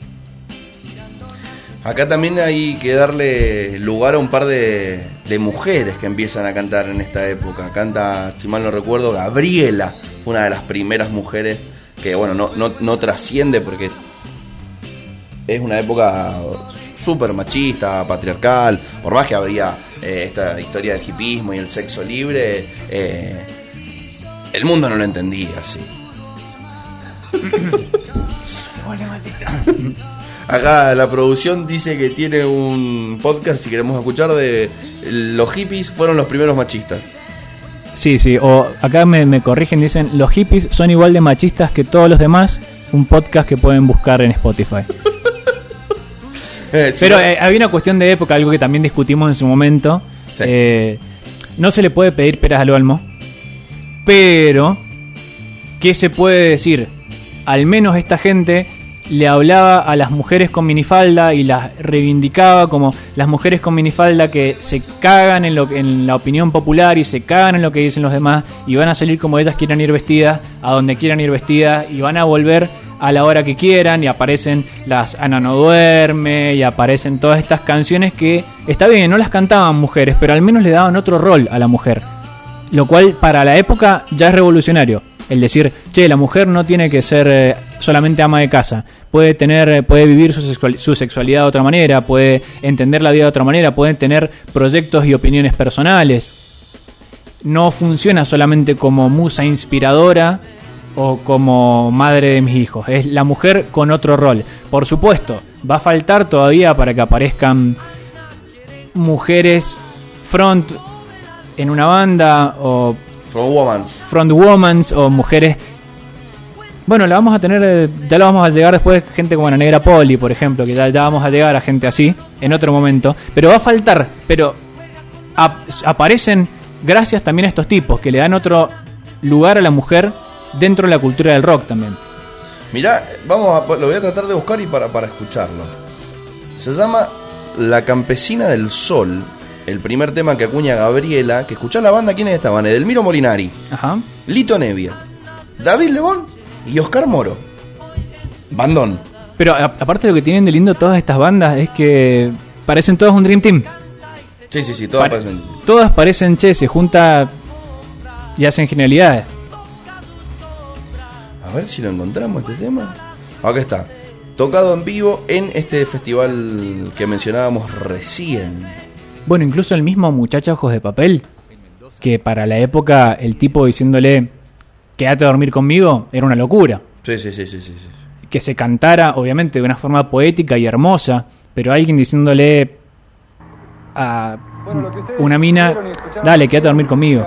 Acá también hay que darle lugar a un par de, de mujeres que empiezan a cantar en esta época. Canta, si mal no recuerdo, Gabriela, una de las primeras mujeres que, bueno, no, no, no trasciende porque es una época súper machista, patriarcal, por más que habría eh, esta historia del hipismo y el sexo libre, eh, el mundo no lo entendía así. Acá la producción dice que tiene un podcast, si queremos escuchar, de los hippies fueron los primeros machistas. Sí, sí, o acá me, me corrigen, dicen, los hippies son igual de machistas que todos los demás, un podcast que pueden buscar en Spotify. Eh, Pero no- eh, había una cuestión de época, algo que también discutimos en su momento. Sí. Eh, no se le puede pedir peras al olmo, pero ¿qué se puede decir? Al menos esta gente le hablaba a las mujeres con minifalda y las reivindicaba como las mujeres con minifalda que se cagan en, lo, en la opinión popular y se cagan en lo que dicen los demás y van a salir como ellas quieran ir vestidas, a donde quieran ir vestidas y van a volver a la hora que quieran y aparecen las Ana no duerme y aparecen todas estas canciones que está bien, no las cantaban mujeres, pero al menos le daban otro rol a la mujer. Lo cual para la época ya es revolucionario. El decir, che, la mujer no tiene que ser eh, solamente ama de casa. Puede tener, eh, puede vivir su, sexual- su sexualidad de otra manera, puede entender la vida de otra manera, puede tener proyectos y opiniones personales. No funciona solamente como musa inspiradora o como madre de mis hijos. Es la mujer con otro rol. Por supuesto, va a faltar todavía para que aparezcan mujeres front en una banda o From Womans. front womans o mujeres bueno la vamos a tener eh, ya la vamos a llegar después gente como la negra poli por ejemplo que ya, ya vamos a llegar a gente así en otro momento pero va a faltar pero ap- aparecen gracias también a estos tipos que le dan otro lugar a la mujer dentro de la cultura del rock también Mirá, vamos a, lo voy a tratar de buscar y para, para escucharlo. Se llama La Campesina del Sol, el primer tema que acuña Gabriela, que escuchá la banda, ¿quiénes estaban? Edelmiro Molinari, ajá Lito Nevia, David Lebón y Oscar Moro. Bandón. pero a- aparte lo que tienen de lindo todas estas bandas es que parecen todas un dream team Sí, sí, sí, todas Pare- parecen- todas parecen che se junta y hacen genialidades A ver si lo encontramos este tema. Acá está. Tocado en vivo en este festival que mencionábamos recién. Bueno, incluso el mismo muchacho Ojos de Papel, que para la época el tipo diciéndole, quédate a dormir conmigo, era una locura. Sí, sí, sí, sí, sí. sí. Que se cantara, obviamente, de una forma poética y hermosa, pero alguien diciéndole a Bueno, una mina, dale, quédate a dormir era conmigo.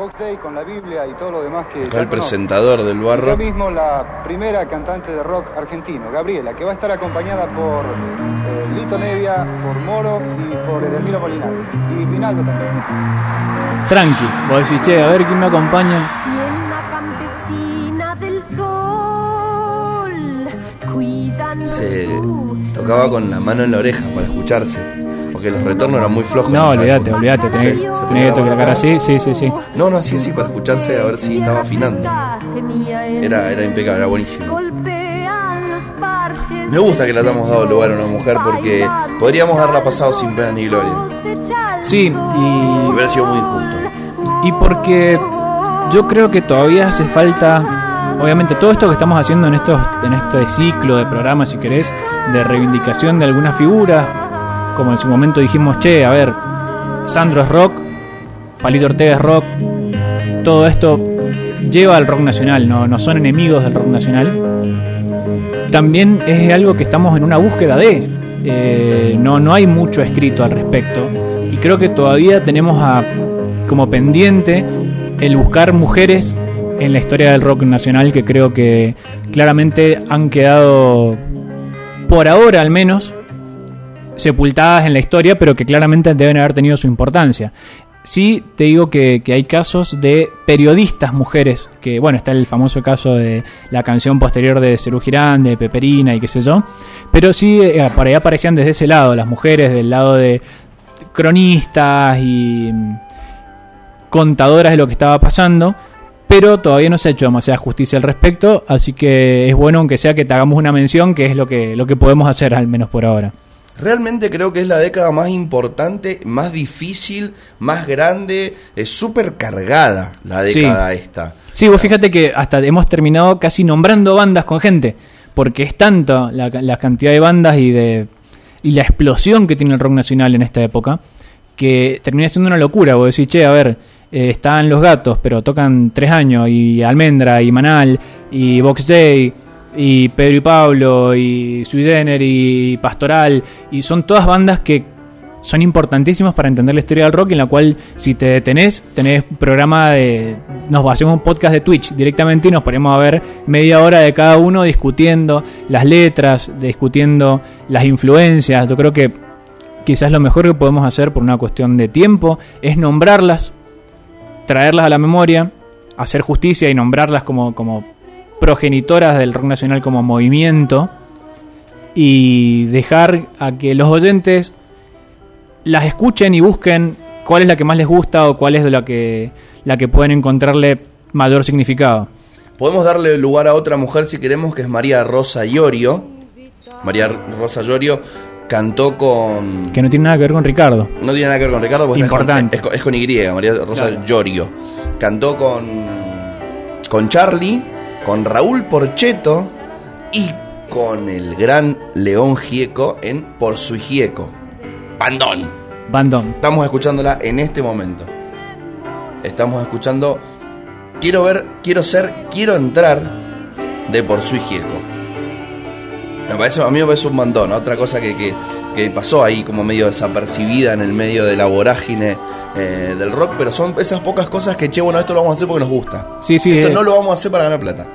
Box Day con la Biblia y todo lo demás que el presentador del barro. mismo la primera cantante de rock argentino, Gabriela, que va a estar acompañada por eh, Lito Nevia, por Moro y por Edelmiro Molinari. Y Rinaldo también. Tranqui, vos decís, che, a ver quién me acompaña. Y una campesina del sol, cuidando Se tocaba con la mano en la oreja para escucharse. Porque los retornos eran muy flojos. No, olvídate, olvídate, tenés, Sí, tenés que tocar así, sí, sí, sí. No, no, así, así, para escucharse a ver si estaba afinando. Era, era impecable, era buenísimo. Me gusta que le hayamos dado lugar a una mujer porque podríamos haberla pasado sin pena ni gloria. Sí, y Hubiera sido muy injusto. Y porque yo creo que todavía hace falta obviamente todo esto que estamos haciendo en, estos, en este ciclo de programas, si querés, de reivindicación de alguna figura, como en su momento dijimos, che, a ver, Sandro es rock, Palito Ortega es rock, todo esto lleva al rock nacional, no, no son enemigos del rock nacional. También es algo que estamos en una búsqueda de, eh, no, no hay mucho escrito al respecto y creo que todavía tenemos a, como pendiente el buscar mujeres en la historia del rock nacional que creo que claramente han quedado, por ahora al menos, sepultadas en la historia, pero que claramente deben haber tenido su importancia. Sí, te digo que, hay casos de periodistas mujeres, que bueno, está el famoso caso de la canción posterior de Cerú Girán, de Peperina y qué sé yo, pero sí, eh, por ahí aparecían desde ese lado, las mujeres del lado de cronistas y mm, contadoras de lo que estaba pasando, pero todavía no se ha hecho demasiada justicia al respecto, así que es bueno aunque sea que te hagamos una mención, que es lo que, lo que podemos hacer al menos por ahora. Realmente creo que es la década más importante, más difícil, más grande, es súper cargada la década esta. Sí, vos fíjate que hasta hemos terminado casi nombrando bandas con gente, porque es tanto la, la cantidad de bandas y de y la explosión que tiene el rock nacional en esta época, que termina siendo una locura. Vos decís, che, a ver, eh, están los gatos, pero tocan tres años, y Almendra, y Manal, y Box Day, y Pedro y Pablo, y Sui y Pastoral, y son todas bandas que son importantísimas para entender la historia del rock, en la cual si te detenés, tenés programa de... Nos hacemos un podcast de Twitch directamente y nos ponemos a ver media hora de cada uno discutiendo las letras, discutiendo las influencias. Yo creo que quizás lo mejor que podemos hacer por una cuestión de tiempo es nombrarlas, traerlas a la memoria, hacer justicia y nombrarlas como, como progenitoras del rock nacional como movimiento y dejar a que los oyentes las escuchen y busquen cuál es la que más les gusta o cuál es la que, la que pueden encontrarle mayor significado. Podemos darle lugar a otra mujer si queremos, que es María Rosa Llorio. María Rosa Llorio cantó con... Que no tiene nada que ver con Ricardo. No tiene nada que ver con Ricardo, porque Importante. Es, con, Y, María Rosa Llorio. Cantó con, con Charlie, con Raúl Porcheto y con el gran León Gieco en Por su Gieco. Bandón. Bandón. Estamos escuchándola en este momento. Estamos escuchando Quiero ver, quiero ser, quiero entrar de Por su Gieco. Me parece, a mí me parece un montón. Otra cosa que, que, pasó ahí como medio desapercibida en el medio de la vorágine eh, del rock, pero son esas pocas cosas que, che, bueno, esto lo vamos a hacer porque nos gusta. Sí, sí. Esto eh. no lo vamos a hacer para ganar plata.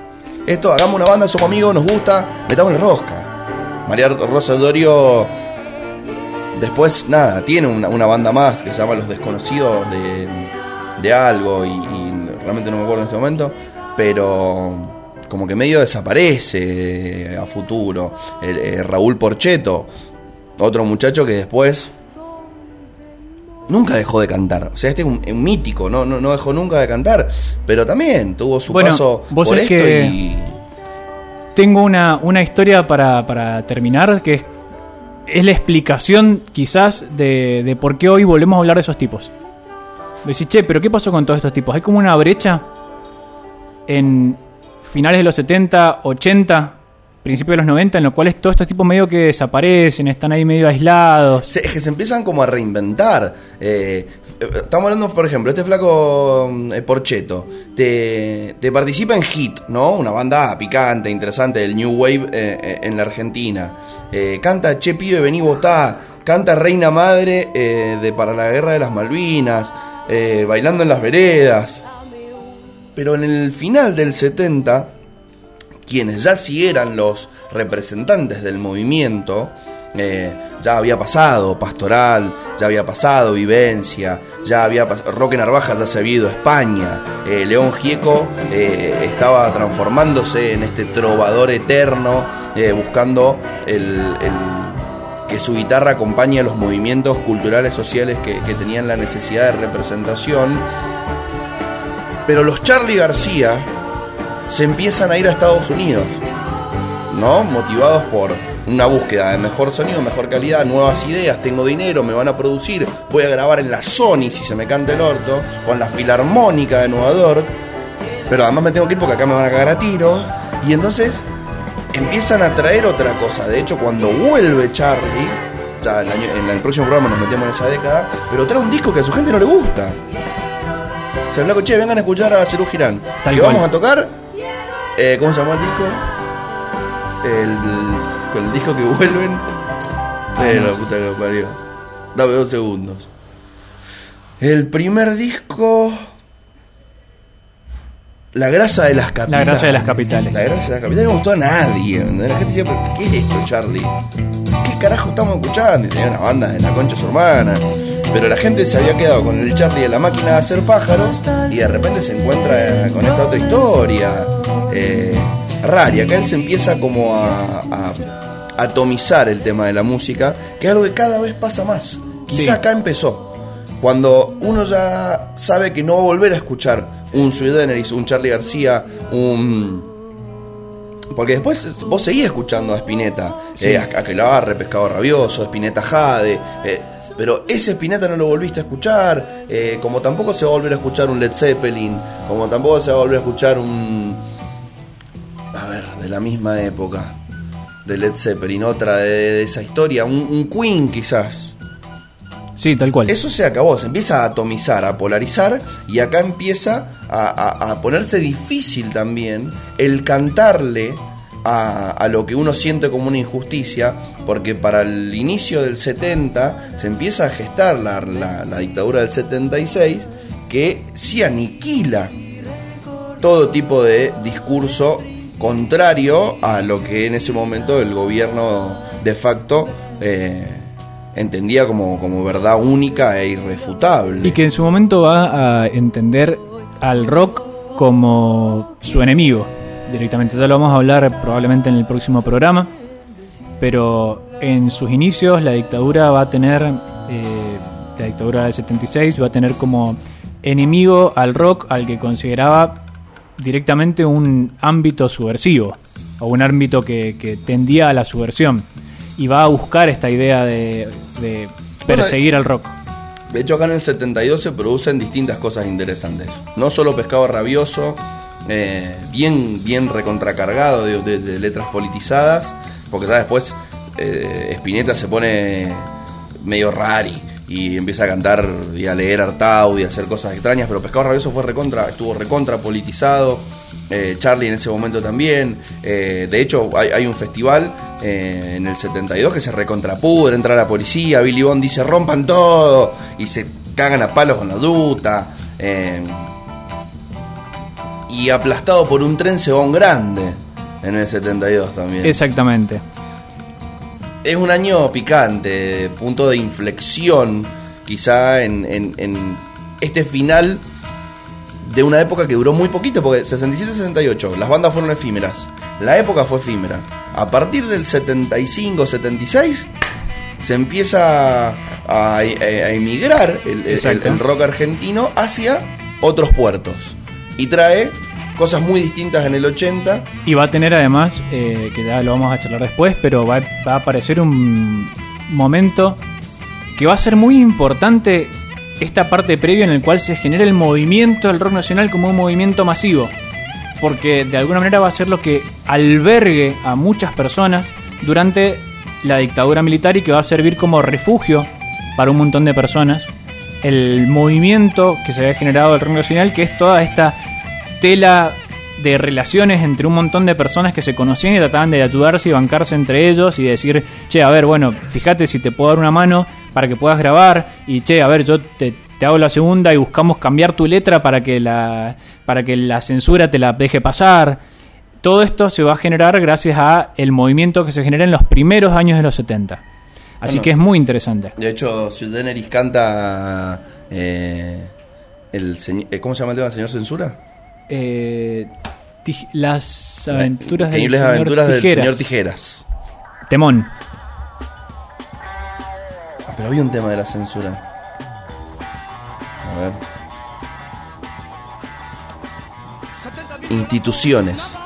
Esto, hagamos una banda, somos amigos, nos gusta, metamos en rosca. María Rosa Dorio después, nada, tiene una, banda más que se llama Los Desconocidos de, de algo y, y realmente no me acuerdo en este momento, pero como que medio desaparece a futuro. El, eh, Raúl Porcheto, otro muchacho que después nunca dejó de cantar. O sea, este es un, mítico, ¿no? ¿no? dejó nunca de cantar, pero también tuvo su paso vos por esto que Tengo una, una historia para, para terminar, que es, es la explicación quizás de, de por qué hoy volvemos a hablar de esos tipos. Decís, che, pero ¿qué pasó con todos estos tipos? Hay como una brecha en, finales de los 70, 80, principios de los 90, en los cuales todos estos tipos medio que desaparecen, están ahí medio aislados. es que se empiezan como a reinventar. Eh, estamos hablando, por ejemplo, este flaco eh, Porcheto, te, te, participa en Hit, ¿no? Una banda picante, interesante del New Wave eh, en la Argentina. canta Che Pibe, vení votá. Canta Reina Madre de Para la Guerra de las Malvinas. bailando en las veredas. Pero en el final del 70, quienes ya sí eran los representantes del movimiento, eh, ya había pasado Pastoral, ya había pasado Vivencia, ya había pasado, Roque Narvaja ya se había ido a España, eh, León Gieco eh, estaba transformándose en este trovador eterno, buscando el, que su guitarra acompañe a los movimientos culturales, sociales que, que tenían la necesidad de representación. Pero los Charlie García se empiezan a ir a Estados Unidos, ¿no? Motivados por una búsqueda de mejor sonido, mejor calidad, nuevas ideas, tengo dinero, me van a producir, voy a grabar en la Sony si se me canta el orto, con la Filarmónica de Nueva York. pero además me tengo que ir porque acá me van a cagar a tiro. Y entonces empiezan a traer otra cosa. De hecho, cuando vuelve Charlie, ya el año- en el próximo programa nos metemos en esa década, pero trae un disco que a su gente no le gusta. O sea, el flaco, che, vengan a escuchar a Cerú Girán. Que vamos a tocar. Eh, ¿Cómo se llama el disco? El, el disco que vuelven. Eh, la puta que parió. Dame dos segundos. El primer disco. La grasa de las capitales. La grasa de las capitales. La grasa de las capitales no gustó a nadie. La gente decía, ¿pero qué es esto, Charlie? ¿Qué carajo estamos escuchando? Y tenía unas bandas de la concha su hermana. Pero la gente se había quedado con el Charlie de la máquina de hacer pájaros y de repente se encuentra con esta otra historia. Eh, rara. Y acá él se empieza como a, a atomizar el tema de la música, que es algo que cada vez pasa más. Quizá Sí. acá empezó. Cuando uno ya sabe que no va a volver a escuchar un Sui Generis, un Charlie García, un. Porque después vos seguís escuchando a Spinetta, Sí. eh, a Aquelarre, Pescado Rabioso, Spinetta Jade, eh, pero ese Spinetta no lo volviste a escuchar, eh, como tampoco se va a volver a escuchar un Led Zeppelin, como tampoco se va a volver a escuchar un. A ver, de la misma época, de Led Zeppelin, otra de, de esa historia, un, un Queen quizás. Sí, tal cual. Eso se acabó, se empieza a atomizar, a polarizar y acá empieza a, a- a ponerse difícil también el cantarle a, a lo que uno siente como una injusticia, porque para el inicio del 70 se empieza a gestar la, la- dictadura del 76 que sí aniquila todo tipo de discurso contrario a lo que en ese momento el gobierno de facto eh, entendía como, como verdad única e irrefutable. Y que en su momento va a entender al rock como su enemigo directamente. Ya lo vamos a hablar probablemente en el próximo programa. Pero en sus inicios la dictadura va a tener, eh, la dictadura del 76 va a tener como enemigo al rock al que consideraba directamente un ámbito subversivo o un ámbito que, que tendía a la subversión. Y va a buscar esta idea de, de perseguir al rock. De hecho, acá en el 72 se producen distintas cosas interesantes. No solo pescado rabioso, eh, bien, bien recontracargado de, de- letras politizadas, porque ya después eh, Spinetta se pone medio rari y empieza a cantar y a leer Artaud y a hacer cosas extrañas, pero Pescado Rabioso fue recontra, estuvo recontra politizado. eh, Charlie en ese momento también. eh, de hecho, hay, un festival en el 72 que se recontrapudre, entra la policía, Billy Bond dice rompan todo y se cagan a palos con la duta. Y aplastado por un tren se va un grande en el 72 también. Exactamente. Es un año picante, punto de inflexión, quizá en, en- en este final de una época que duró muy poquito, porque 67-68, las bandas fueron efímeras, la época fue efímera. A partir del 75-76 se empieza a, a- a emigrar el, el- Exacto. el rock argentino hacia otros puertos y trae cosas muy distintas en el 80 Y va a tener además, eh, que ya lo vamos a charlar después, pero va, a aparecer un momento que va a ser muy importante esta parte previa en el cual se genera el movimiento del rock nacional como un movimiento masivo. Porque de alguna manera va a ser lo que albergue a muchas personas durante la dictadura militar y que va a servir como refugio para un montón de personas. El movimiento que se había generado del rock nacional, que es toda esta tela de relaciones entre un montón de personas que se conocían y trataban de ayudarse y bancarse entre ellos y decir, che, a ver, bueno, fíjate si te puedo dar una mano para que puedas grabar y che, a ver, yo te, te hago la segunda y buscamos cambiar tu letra para que la para que la censura te la deje pasar. Todo esto se va a generar gracias a el movimiento que se genera en los primeros años de los 70. Así Bueno. que es muy interesante. De hecho, Generis canta eh, el eh, ¿Cómo se llama el tema? ¿Señor Censura? Eh, las aventuras del señor aventuras del Tijeras. señor Tijeras. Temón. Ah, pero había un tema de la censura. A ver. Instituciones.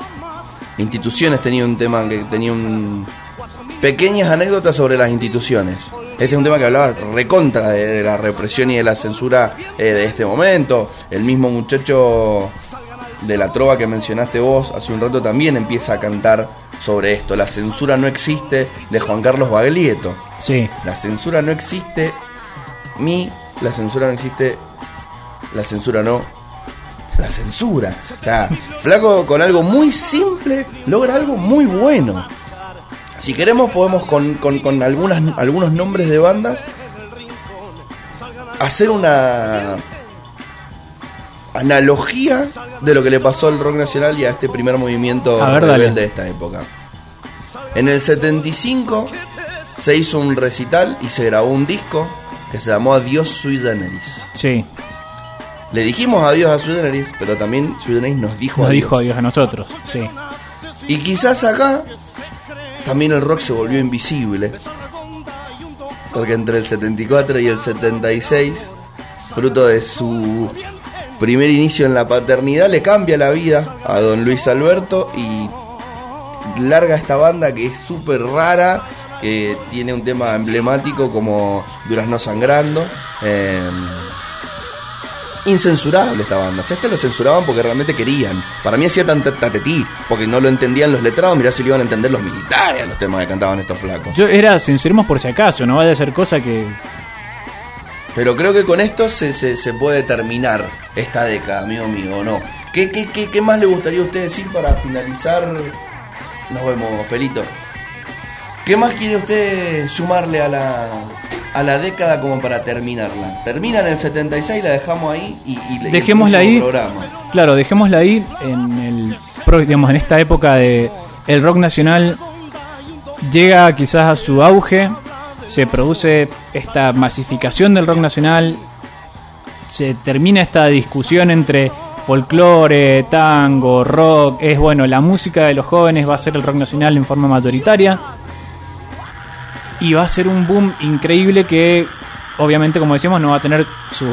Instituciones tenía un tema que tenía un. Pequeñas anécdotas sobre las instituciones. Este es un tema que hablaba recontra de, de la represión y de la censura eh, de este momento. El mismo muchacho de la trova que mencionaste vos hace un rato también empieza a cantar sobre esto. La censura no existe de Juan Carlos Baglietto. Sí. La censura no existe. Mi, la censura no existe. La censura no. La censura. O sea, Flaco con algo muy simple logra algo muy bueno. Si queremos podemos con, con- con algunas, algunos nombres de bandas hacer una analogía de lo que le pasó al rock nacional y a este primer movimiento A ver, dale. rebelde de esta época. En el 75 se hizo un recital y se grabó un disco que se llamó Adiós Sui Generis. Sí. Le dijimos adiós a Sui Generis, pero también Sui Generis nos dijo Nos adiós. dijo adiós a nosotros. Sí. Y quizás acá también el rock se volvió invisible. Porque entre el 74 y el 76, fruto de su primer inicio en la paternidad, le cambia la vida a don Luis Alberto y larga esta banda que es súper rara, que tiene un tema emblemático como Durazno Sangrando. eh, incensurable esta banda. O sea, este lo censuraban porque realmente querían. Para mí hacía tanta tatetí, porque no lo entendían los letrados, mirá si lo iban a entender los militares a los temas que cantaban estos flacos. Yo era, censuremos por si acaso, no vaya a ser cosa que. Pero creo que con esto se, se, se puede terminar esta década, amigo mío, ¿o no? ¿Qué, qué, qué, qué más le gustaría a usted decir para finalizar? Nos vemos, Pelito. ¿Qué más quiere usted sumarle a la, a la década como para terminarla? Termina en el 76, la dejamos ahí y, y Dejémosla ahí. programa. Claro, dejémosla ahí en el. Digamos, en esta época de. El rock nacional llega quizás a su auge. Se produce esta masificación del rock nacional. Se termina esta discusión entre folclore, tango, rock. Es bueno, la música de los jóvenes va a ser el rock nacional en forma mayoritaria. Y va a ser un boom increíble que, obviamente, como decíamos, no va a tener su.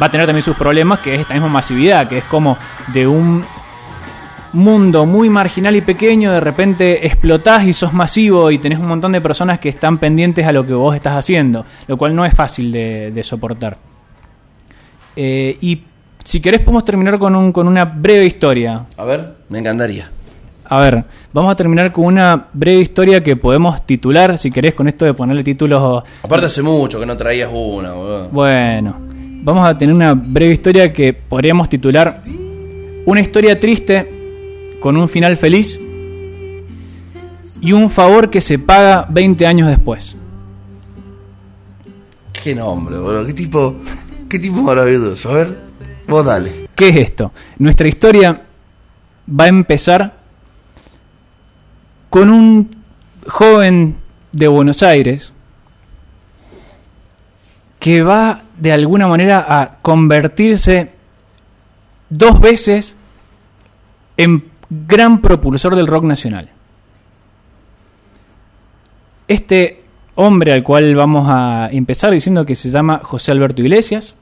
Va a tener también sus problemas, que es esta misma masividad, que es como de un mundo muy marginal y pequeño, de repente explotás y sos masivo y tenés un montón de personas que están pendientes a lo que vos estás haciendo, lo cual no es fácil de, soportar. Eh, y si querés podemos terminar con, un, con una breve historia. A ver, me encantaría. A ver, vamos a terminar con una breve historia que podemos titular, si querés, con esto de ponerle títulos Aparte hace mucho que no traías una, boludo. Bueno, vamos a tener una breve historia que podríamos titular Una historia triste con un final feliz y un favor que se paga 20 años después. Qué nombre, boludo. Qué tipo, qué tipo maravilloso. A ver, vos dale. ¿Qué es esto? Nuestra historia va a empezar con un joven de Buenos Aires que va de alguna manera a convertirse dos veces en gran propulsor del rock nacional. Este hombre al cual vamos a empezar diciendo que se llama José Alberto Iglesias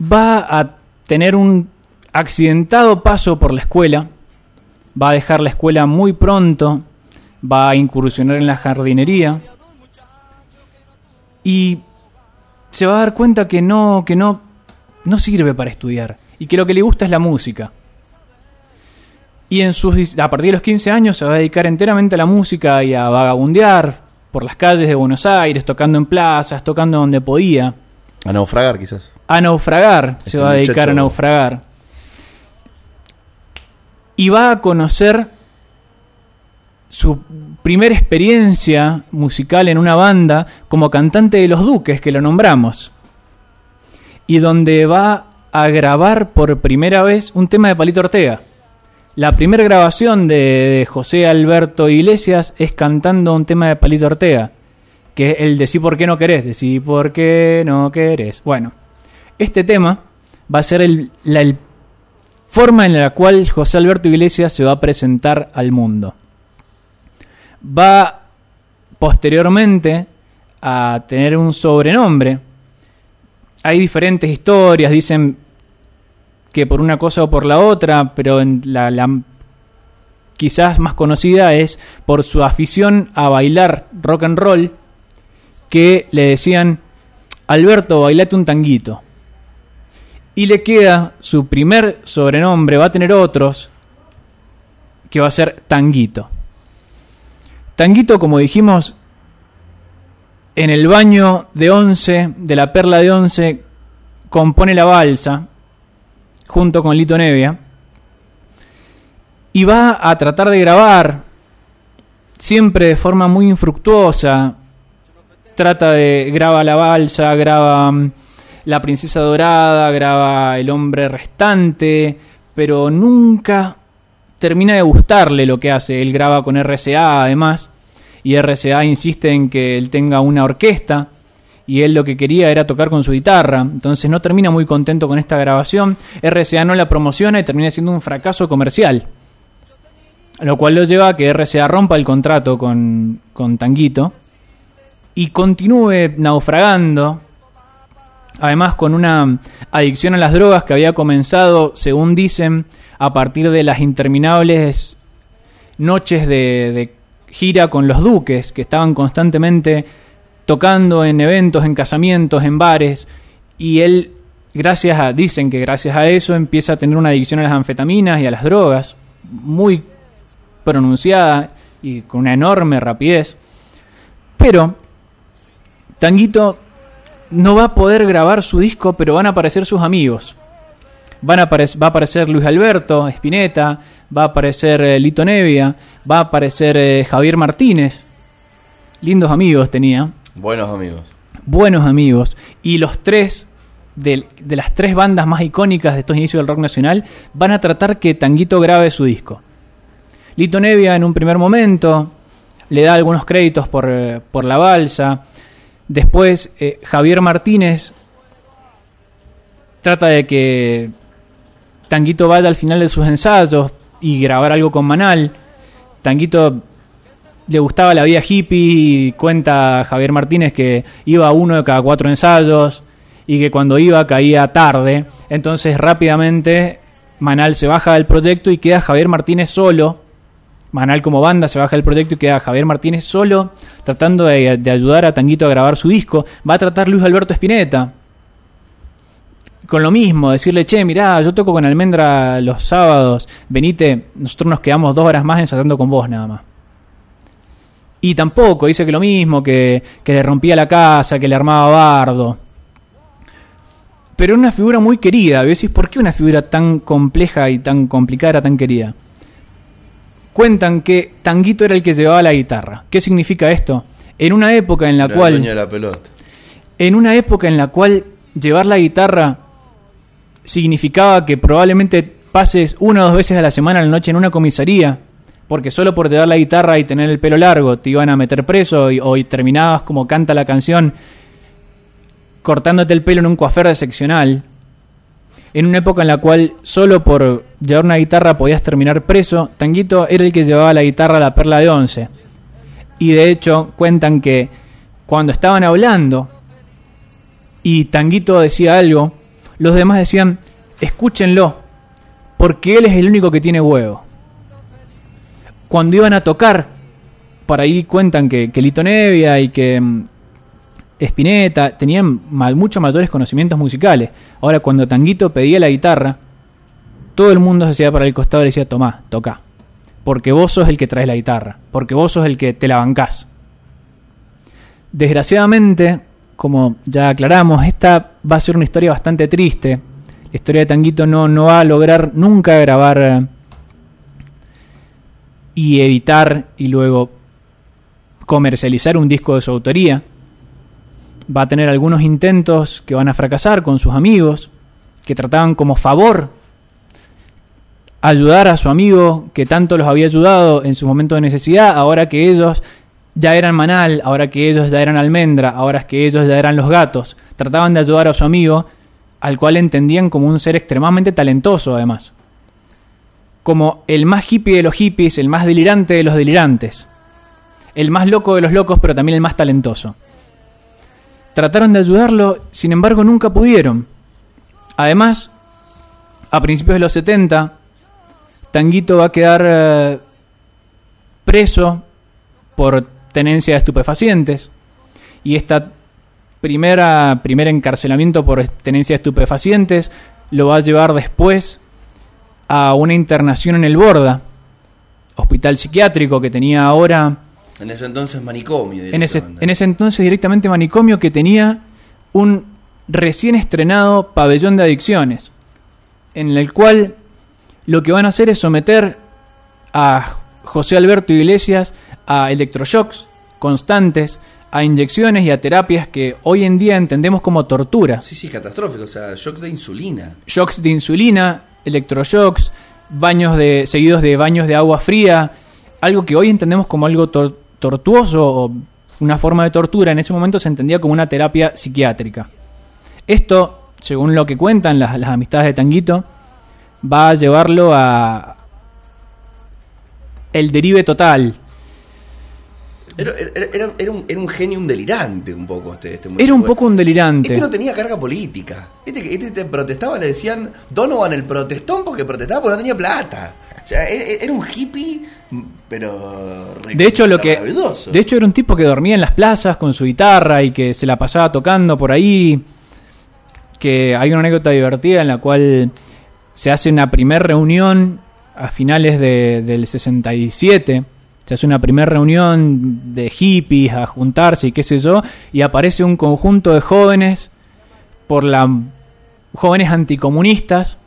va a tener un accidentado paso por la escuela, va a dejar la escuela muy pronto, va a incursionar en la jardinería y se va a dar cuenta que no, que no, no sirve para estudiar y que lo que le gusta es la música. Y en sus, a partir de los 15 años se va a dedicar enteramente a la música y a vagabundear por las calles de Buenos Aires, tocando en plazas, tocando donde podía A naufragar, quizás. a naufragar, se Este va a dedicar a naufragar. Y va a conocer su primera experiencia musical en una banda como cantante de Los Duques, que lo nombramos. Y donde va a grabar por primera vez un tema de Palito Ortega. La primera grabación de, de José Alberto Iglesias es cantando un tema de Palito Ortega, que es el Decí por qué no querés, Decí por qué no querés. Bueno, este tema va a ser el- el forma en la cual José Alberto Iglesias se va a presentar al mundo. Va posteriormente a tener un sobrenombre. Hay diferentes historias, dicen que por una cosa o por la otra, pero en la, la quizás más conocida es por su afición a bailar rock and roll, que le decían, Alberto, bailate un tanguito. Y le queda su primer sobrenombre, va a tener otros, que va a ser Tanguito. Tanguito, como dijimos, en el baño de once, de la perla de once, compone la balsa, junto con Lito Nevia, y va a tratar de grabar, siempre de forma muy infructuosa, trata de, graba la balsa, graba mm, la princesa dorada, graba el hombre restante, pero nunca termina de gustarle lo que hace. Él graba con RCA además, y RCA insiste en que él tenga una orquesta, y él lo que quería era tocar con su guitarra, entonces no termina muy contento con esta grabación, RCA no la promociona y termina siendo un fracaso comercial. Lo cual lo lleva a que RCA rompa el contrato con, con Tanguito y continúe naufragando además con una adicción a las drogas que había comenzado, según dicen, a partir de las interminables noches de, gira con los duques, que estaban constantemente tocando en eventos, en casamientos, en bares, y él, gracias a, dicen que gracias a eso, empieza a tener una adicción a las anfetaminas y a las drogas, muy pronunciada y con una enorme rapidez. Pero Tanguito no va a poder grabar su disco, pero van a aparecer sus amigos. Van a va a aparecer Luis Alberto Spinetta, va a aparecer eh, Lito Nevia, va a aparecer eh, Javier Martínez. Lindos amigos tenía. Buenos amigos. Buenos amigos. Y los tres, de, de las tres bandas más icónicas de estos inicios del rock nacional, van a tratar que Tanguito grabe su disco. Lito Nevia en un primer momento le da algunos créditos por, eh, por la balsa. Después eh, Javier Martínez trata de que Tanguito vaya al final de sus ensayos y grabar algo con Manal. Tanguito le gustaba la vida hippie y cuenta Javier Martínez que iba a uno de cada cuatro ensayos y que cuando iba caía tarde. Entonces rápidamente Manal se baja del proyecto y queda Javier Martínez solo Manal como banda se baja del proyecto y queda Javier Martínez solo, tratando de, ayudar a Tanguito a grabar su disco. Va a tratar Luis Alberto Spinetta. Con lo mismo, decirle, che, mirá, yo toco con Almendra los sábados, venite, nosotros nos quedamos dos horas más ensayando con vos nada más. Y tampoco, dice que lo mismo, que, que le rompía la casa, que le armaba bardo. Pero una figura muy querida, y decís, ¿por qué una figura tan compleja y tan complicada era tan querida? Cuentan que Tanguito era el que llevaba la guitarra. ¿Qué significa esto? En una época en la cual. la pelota. En una época en la cual llevar la guitarra significaba que probablemente pases una o dos veces a la semana a la noche en una comisaría, porque solo por llevar la guitarra y tener el pelo largo te iban a meter preso y, o terminabas como canta la canción cortándote el pelo en un coafer de seccional en una época en la cual solo por llevar una guitarra podías terminar preso, Tanguito era el que llevaba la guitarra a la perla de once. Y de hecho cuentan que cuando estaban hablando y Tanguito decía algo, los demás decían, escúchenlo, porque él es el único que tiene huevo. Cuando iban a tocar, por ahí cuentan que, que Lito Nevia y que mm, Spinetta, tenían mucho mayores conocimientos musicales. Ahora, cuando Tanguito pedía la guitarra, todo el mundo se hacía para el costado y decía, tomá, toca. Porque vos sos el que traes la guitarra, porque vos sos el que te la bancás. Desgraciadamente, como ya aclaramos, esta va a ser una historia bastante triste. La historia de Tanguito no, no va a lograr nunca grabar eh, y editar y luego comercializar un disco de su autoría va a tener algunos intentos que van a fracasar con sus amigos, que trataban como favor ayudar a su amigo que tanto los había ayudado en su momento de necesidad, ahora que ellos ya eran manal, ahora que ellos ya eran almendra, ahora que ellos ya eran los gatos, trataban de ayudar a su amigo, al cual entendían como un ser extremadamente talentoso además, como el más hippie de los hippies, el más delirante de los delirantes, el más loco de los locos, pero también el más talentoso. Trataron de ayudarlo, sin embargo nunca pudieron. Además, a principios de los 70, Tanguito va a quedar eh, preso por tenencia de estupefacientes. Y esta primera primer encarcelamiento por tenencia de estupefacientes lo va a llevar después a una internación en el Borda, hospital psiquiátrico que tenía ahora, En ese entonces manicomio. en ese, en ese entonces directamente manicomio que tenía un recién estrenado pabellón de adicciones, en el cual lo que van a hacer es someter a José Alberto Iglesias a electroshocks constantes, a inyecciones y a terapias que hoy en día entendemos como tortura. Sí, sí, catastrófico. O sea, shock de insulina. Shocks de insulina, electroshocks, baños de, seguidos de baños de agua fría, algo que hoy entendemos como algo tor- tortuoso o una forma de tortura, en ese momento se entendía como una terapia psiquiátrica. Esto, según lo que cuentan las, las amistades de Tanguito, va a llevarlo a el derive total. Era, era, era- era un, era un genio, un delirante un poco este. este Era un poco un delirante. Este no tenía carga política. Este, este te protestaba, le decían Donovan el protestón porque protestaba porque no tenía plata. O sea, era, era un hippie, pero. De hecho, lo que, de hecho, era un tipo que dormía en las plazas con su guitarra y que se la pasaba tocando por ahí. Que hay una anécdota divertida en la cual se hace una primer reunión a finales de- del 67. Se hace una primera reunión de hippies a juntarse y qué sé yo. Y aparece un conjunto de jóvenes por la jóvenes anticomunistas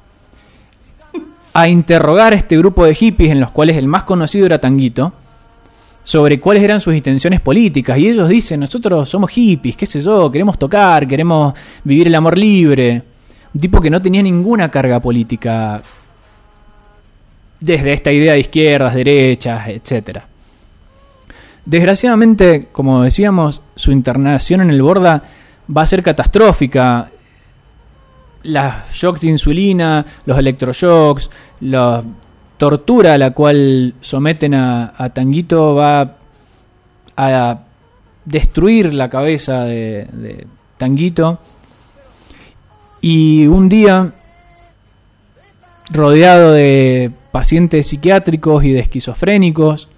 a interrogar a este grupo de hippies en los cuales el más conocido era Tanguito sobre cuáles eran sus intenciones políticas y ellos dicen nosotros somos hippies qué sé yo queremos tocar queremos vivir el amor libre un tipo que no tenía ninguna carga política desde esta idea de izquierdas derechas etcétera desgraciadamente como decíamos su internación en el Borda va a ser catastrófica las shocks de insulina, los electroshocks, la tortura a la cual someten a, a Tanguito va a destruir la cabeza de, de Tanguito. Y un día, rodeado de pacientes psiquiátricos y de esquizofrénicos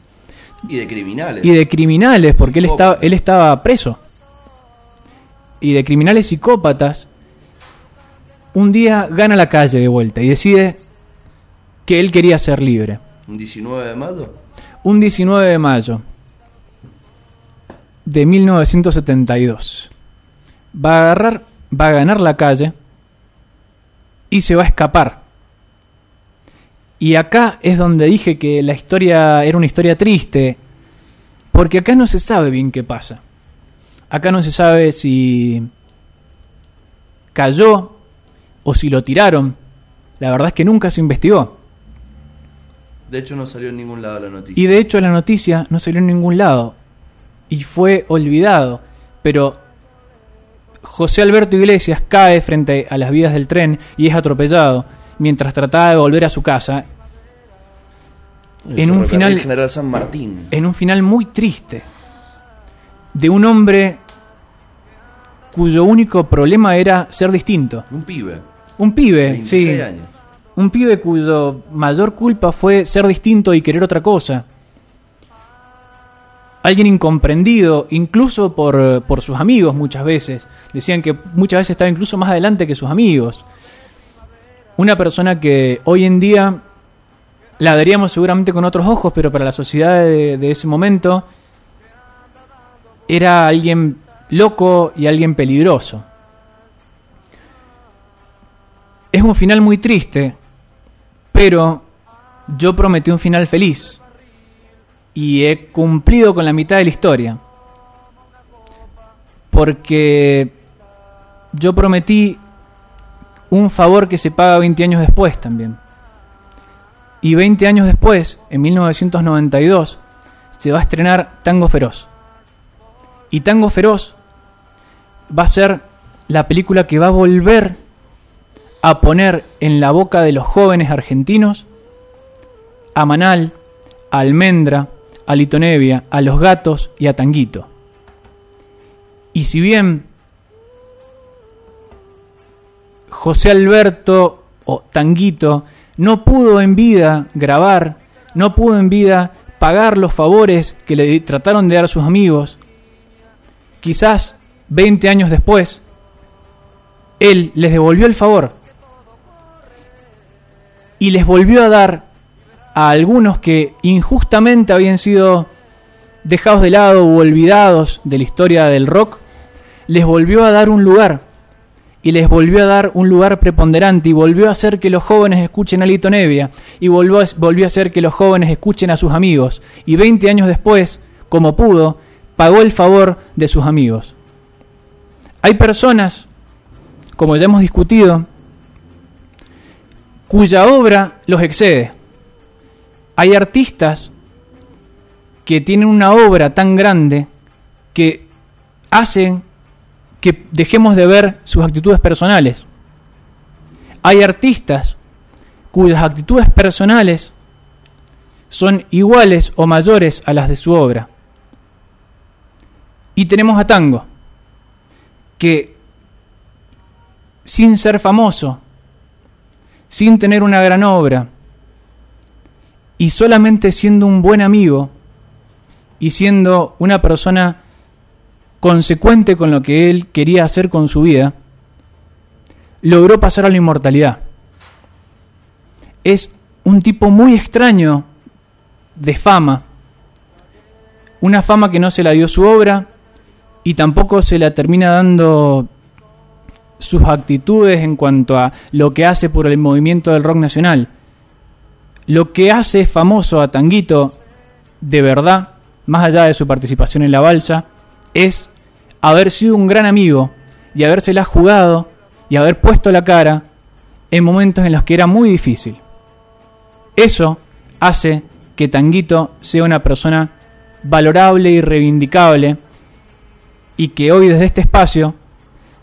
Y de criminales. y de criminales, porque él estaba, él estaba preso, y de criminales psicópatas, un día gana la calle de vuelta y decide que él quería ser libre. Un 19 de mayo. Un 19 de mayo de 1972 va a agarrar, va a ganar la calle y se va a escapar. Y acá es donde dije que la historia era una historia triste, porque acá no se sabe bien qué pasa. Acá no se sabe si cayó o si lo tiraron. La verdad es que nunca se investigó. De hecho, no salió en ningún lado la noticia. Y de hecho la noticia no salió en ningún lado. Y fue olvidado. Pero José Alberto Iglesias cae frente a las vías del tren y es atropellado mientras trataba de volver a su casa El en un final- General San Martín. en un final muy triste de un hombre cuyo único problema era ser distinto. Un pibe. Un pibe, 26 sí. años. Un pibe cuyo mayor culpa fue ser distinto y querer otra cosa. Alguien incomprendido, incluso por, por sus amigos muchas veces. Decían que muchas veces estaba incluso más adelante que sus amigos. Una persona que hoy en día la veríamos seguramente con otros ojos, pero para la sociedad de, de ese momento era alguien loco y alguien peligroso. Es un final muy triste, pero yo prometí un final feliz y he cumplido con la mitad de la historia. Porque yo prometí un favor que se paga 20 años después también. Y 20 años después, en 1992, se va a estrenar Tango Feroz. Y Tango Feroz va a ser la película que va a volver a poner en la boca de los jóvenes argentinos a Manal, a Almendra, a Litonevia, a Los Gatos y a Tanguito. Y si bien José Alberto o Tanguito no pudo en vida grabar, no pudo en vida pagar los favores que le trataron de dar sus amigos, quizás 20 años después, él les devolvió el favor y les volvió a dar a algunos que injustamente habían sido dejados de lado o olvidados de la historia del rock, les volvió a dar un lugar y les volvió a dar un lugar preponderante y volvió a hacer que los jóvenes escuchen a Lito Nevia y volvió a, volvió a hacer que los jóvenes escuchen a sus amigos y 20 años después, como pudo, pagó el favor de sus amigos. Hay personas, como ya hemos discutido, cuya obra los excede. Hay artistas que tienen una obra tan grande que hacen que dejemos de ver sus actitudes personales. Hay artistas cuyas actitudes personales son iguales o mayores a las de su obra. Y tenemos a Tango, que sin ser famoso, sin tener una gran obra, y solamente siendo un buen amigo y siendo una persona consecuente con lo que él quería hacer con su vida, logró pasar a la inmortalidad. Es un tipo muy extraño de fama, una fama que no se la dio su obra y tampoco se la termina dando sus actitudes en cuanto a lo que hace por el movimiento del rock nacional. Lo que hace famoso a Tanguito de verdad, más allá de su participación en la balsa, es haber sido un gran amigo y habérsela jugado y haber puesto la cara en momentos en los que era muy difícil. Eso hace que Tanguito sea una persona valorable y reivindicable y que hoy desde este espacio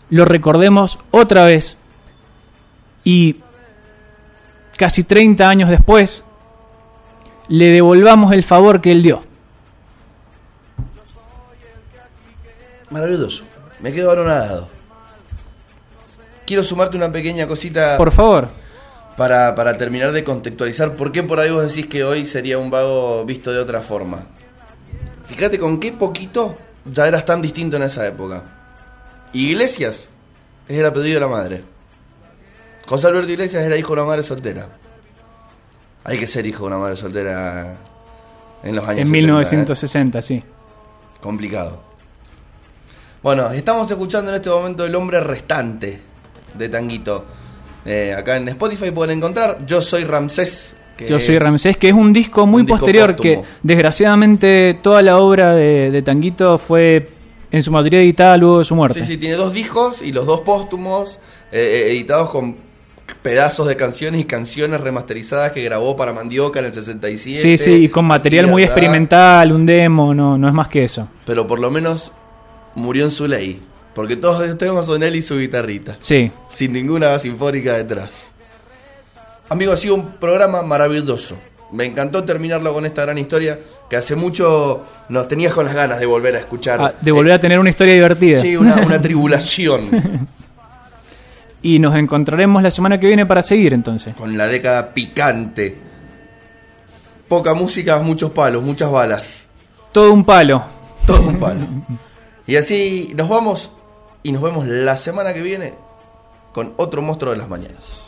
lo recordemos otra vez y casi 30 años después le devolvamos el favor que él dio. Maravilloso. Me quedo anonadado. Quiero sumarte una pequeña cosita Por favor. para, para terminar de contextualizar por qué por ahí vos decís que hoy sería un vago visto de otra forma. Fíjate con qué poquito ya eras tan distinto en esa época. Iglesias es el apellido de la madre. José Alberto Iglesias era hijo de una madre soltera. Hay que ser hijo de una madre soltera en los años En 70, ¿eh? 1960, sí. Complicado. Bueno, estamos escuchando en este momento El hombre restante de Tanguito. Eh, acá en Spotify pueden encontrar Yo soy Ramsés. que Yo soy Ramsés, que es un disco muy un disco posterior, que desgraciadamente toda la obra de, de Tanguito fue en su mayoría editada luego de su muerte. Sí, sí, tiene dos discos y los dos póstumos eh, editados con pedazos de canciones y canciones remasterizadas que grabó para Mandioca en el 67. Sí, sí, y con material muy experimental, un demo, no, no es más que eso. Pero por lo menos murió en su ley. Porque todos temas son él y su guitarrita. Sí, sin ninguna sinfónica detrás. Amigo, ha sido un programa maravilloso. Me encantó terminarlo con esta gran historia que hace mucho nos tenías con las ganas de volver a escuchar. Ah, de volver a tener una historia divertida. Eh, Sí, una, una tribulación Y nos encontraremos la semana que viene para seguir entonces. con la década picante. Poca música, muchos palos, muchas balas. Todo un palo. Todo un palo. Y así nos vamos y nos vemos la semana que viene con otro monstruo de las mañanas.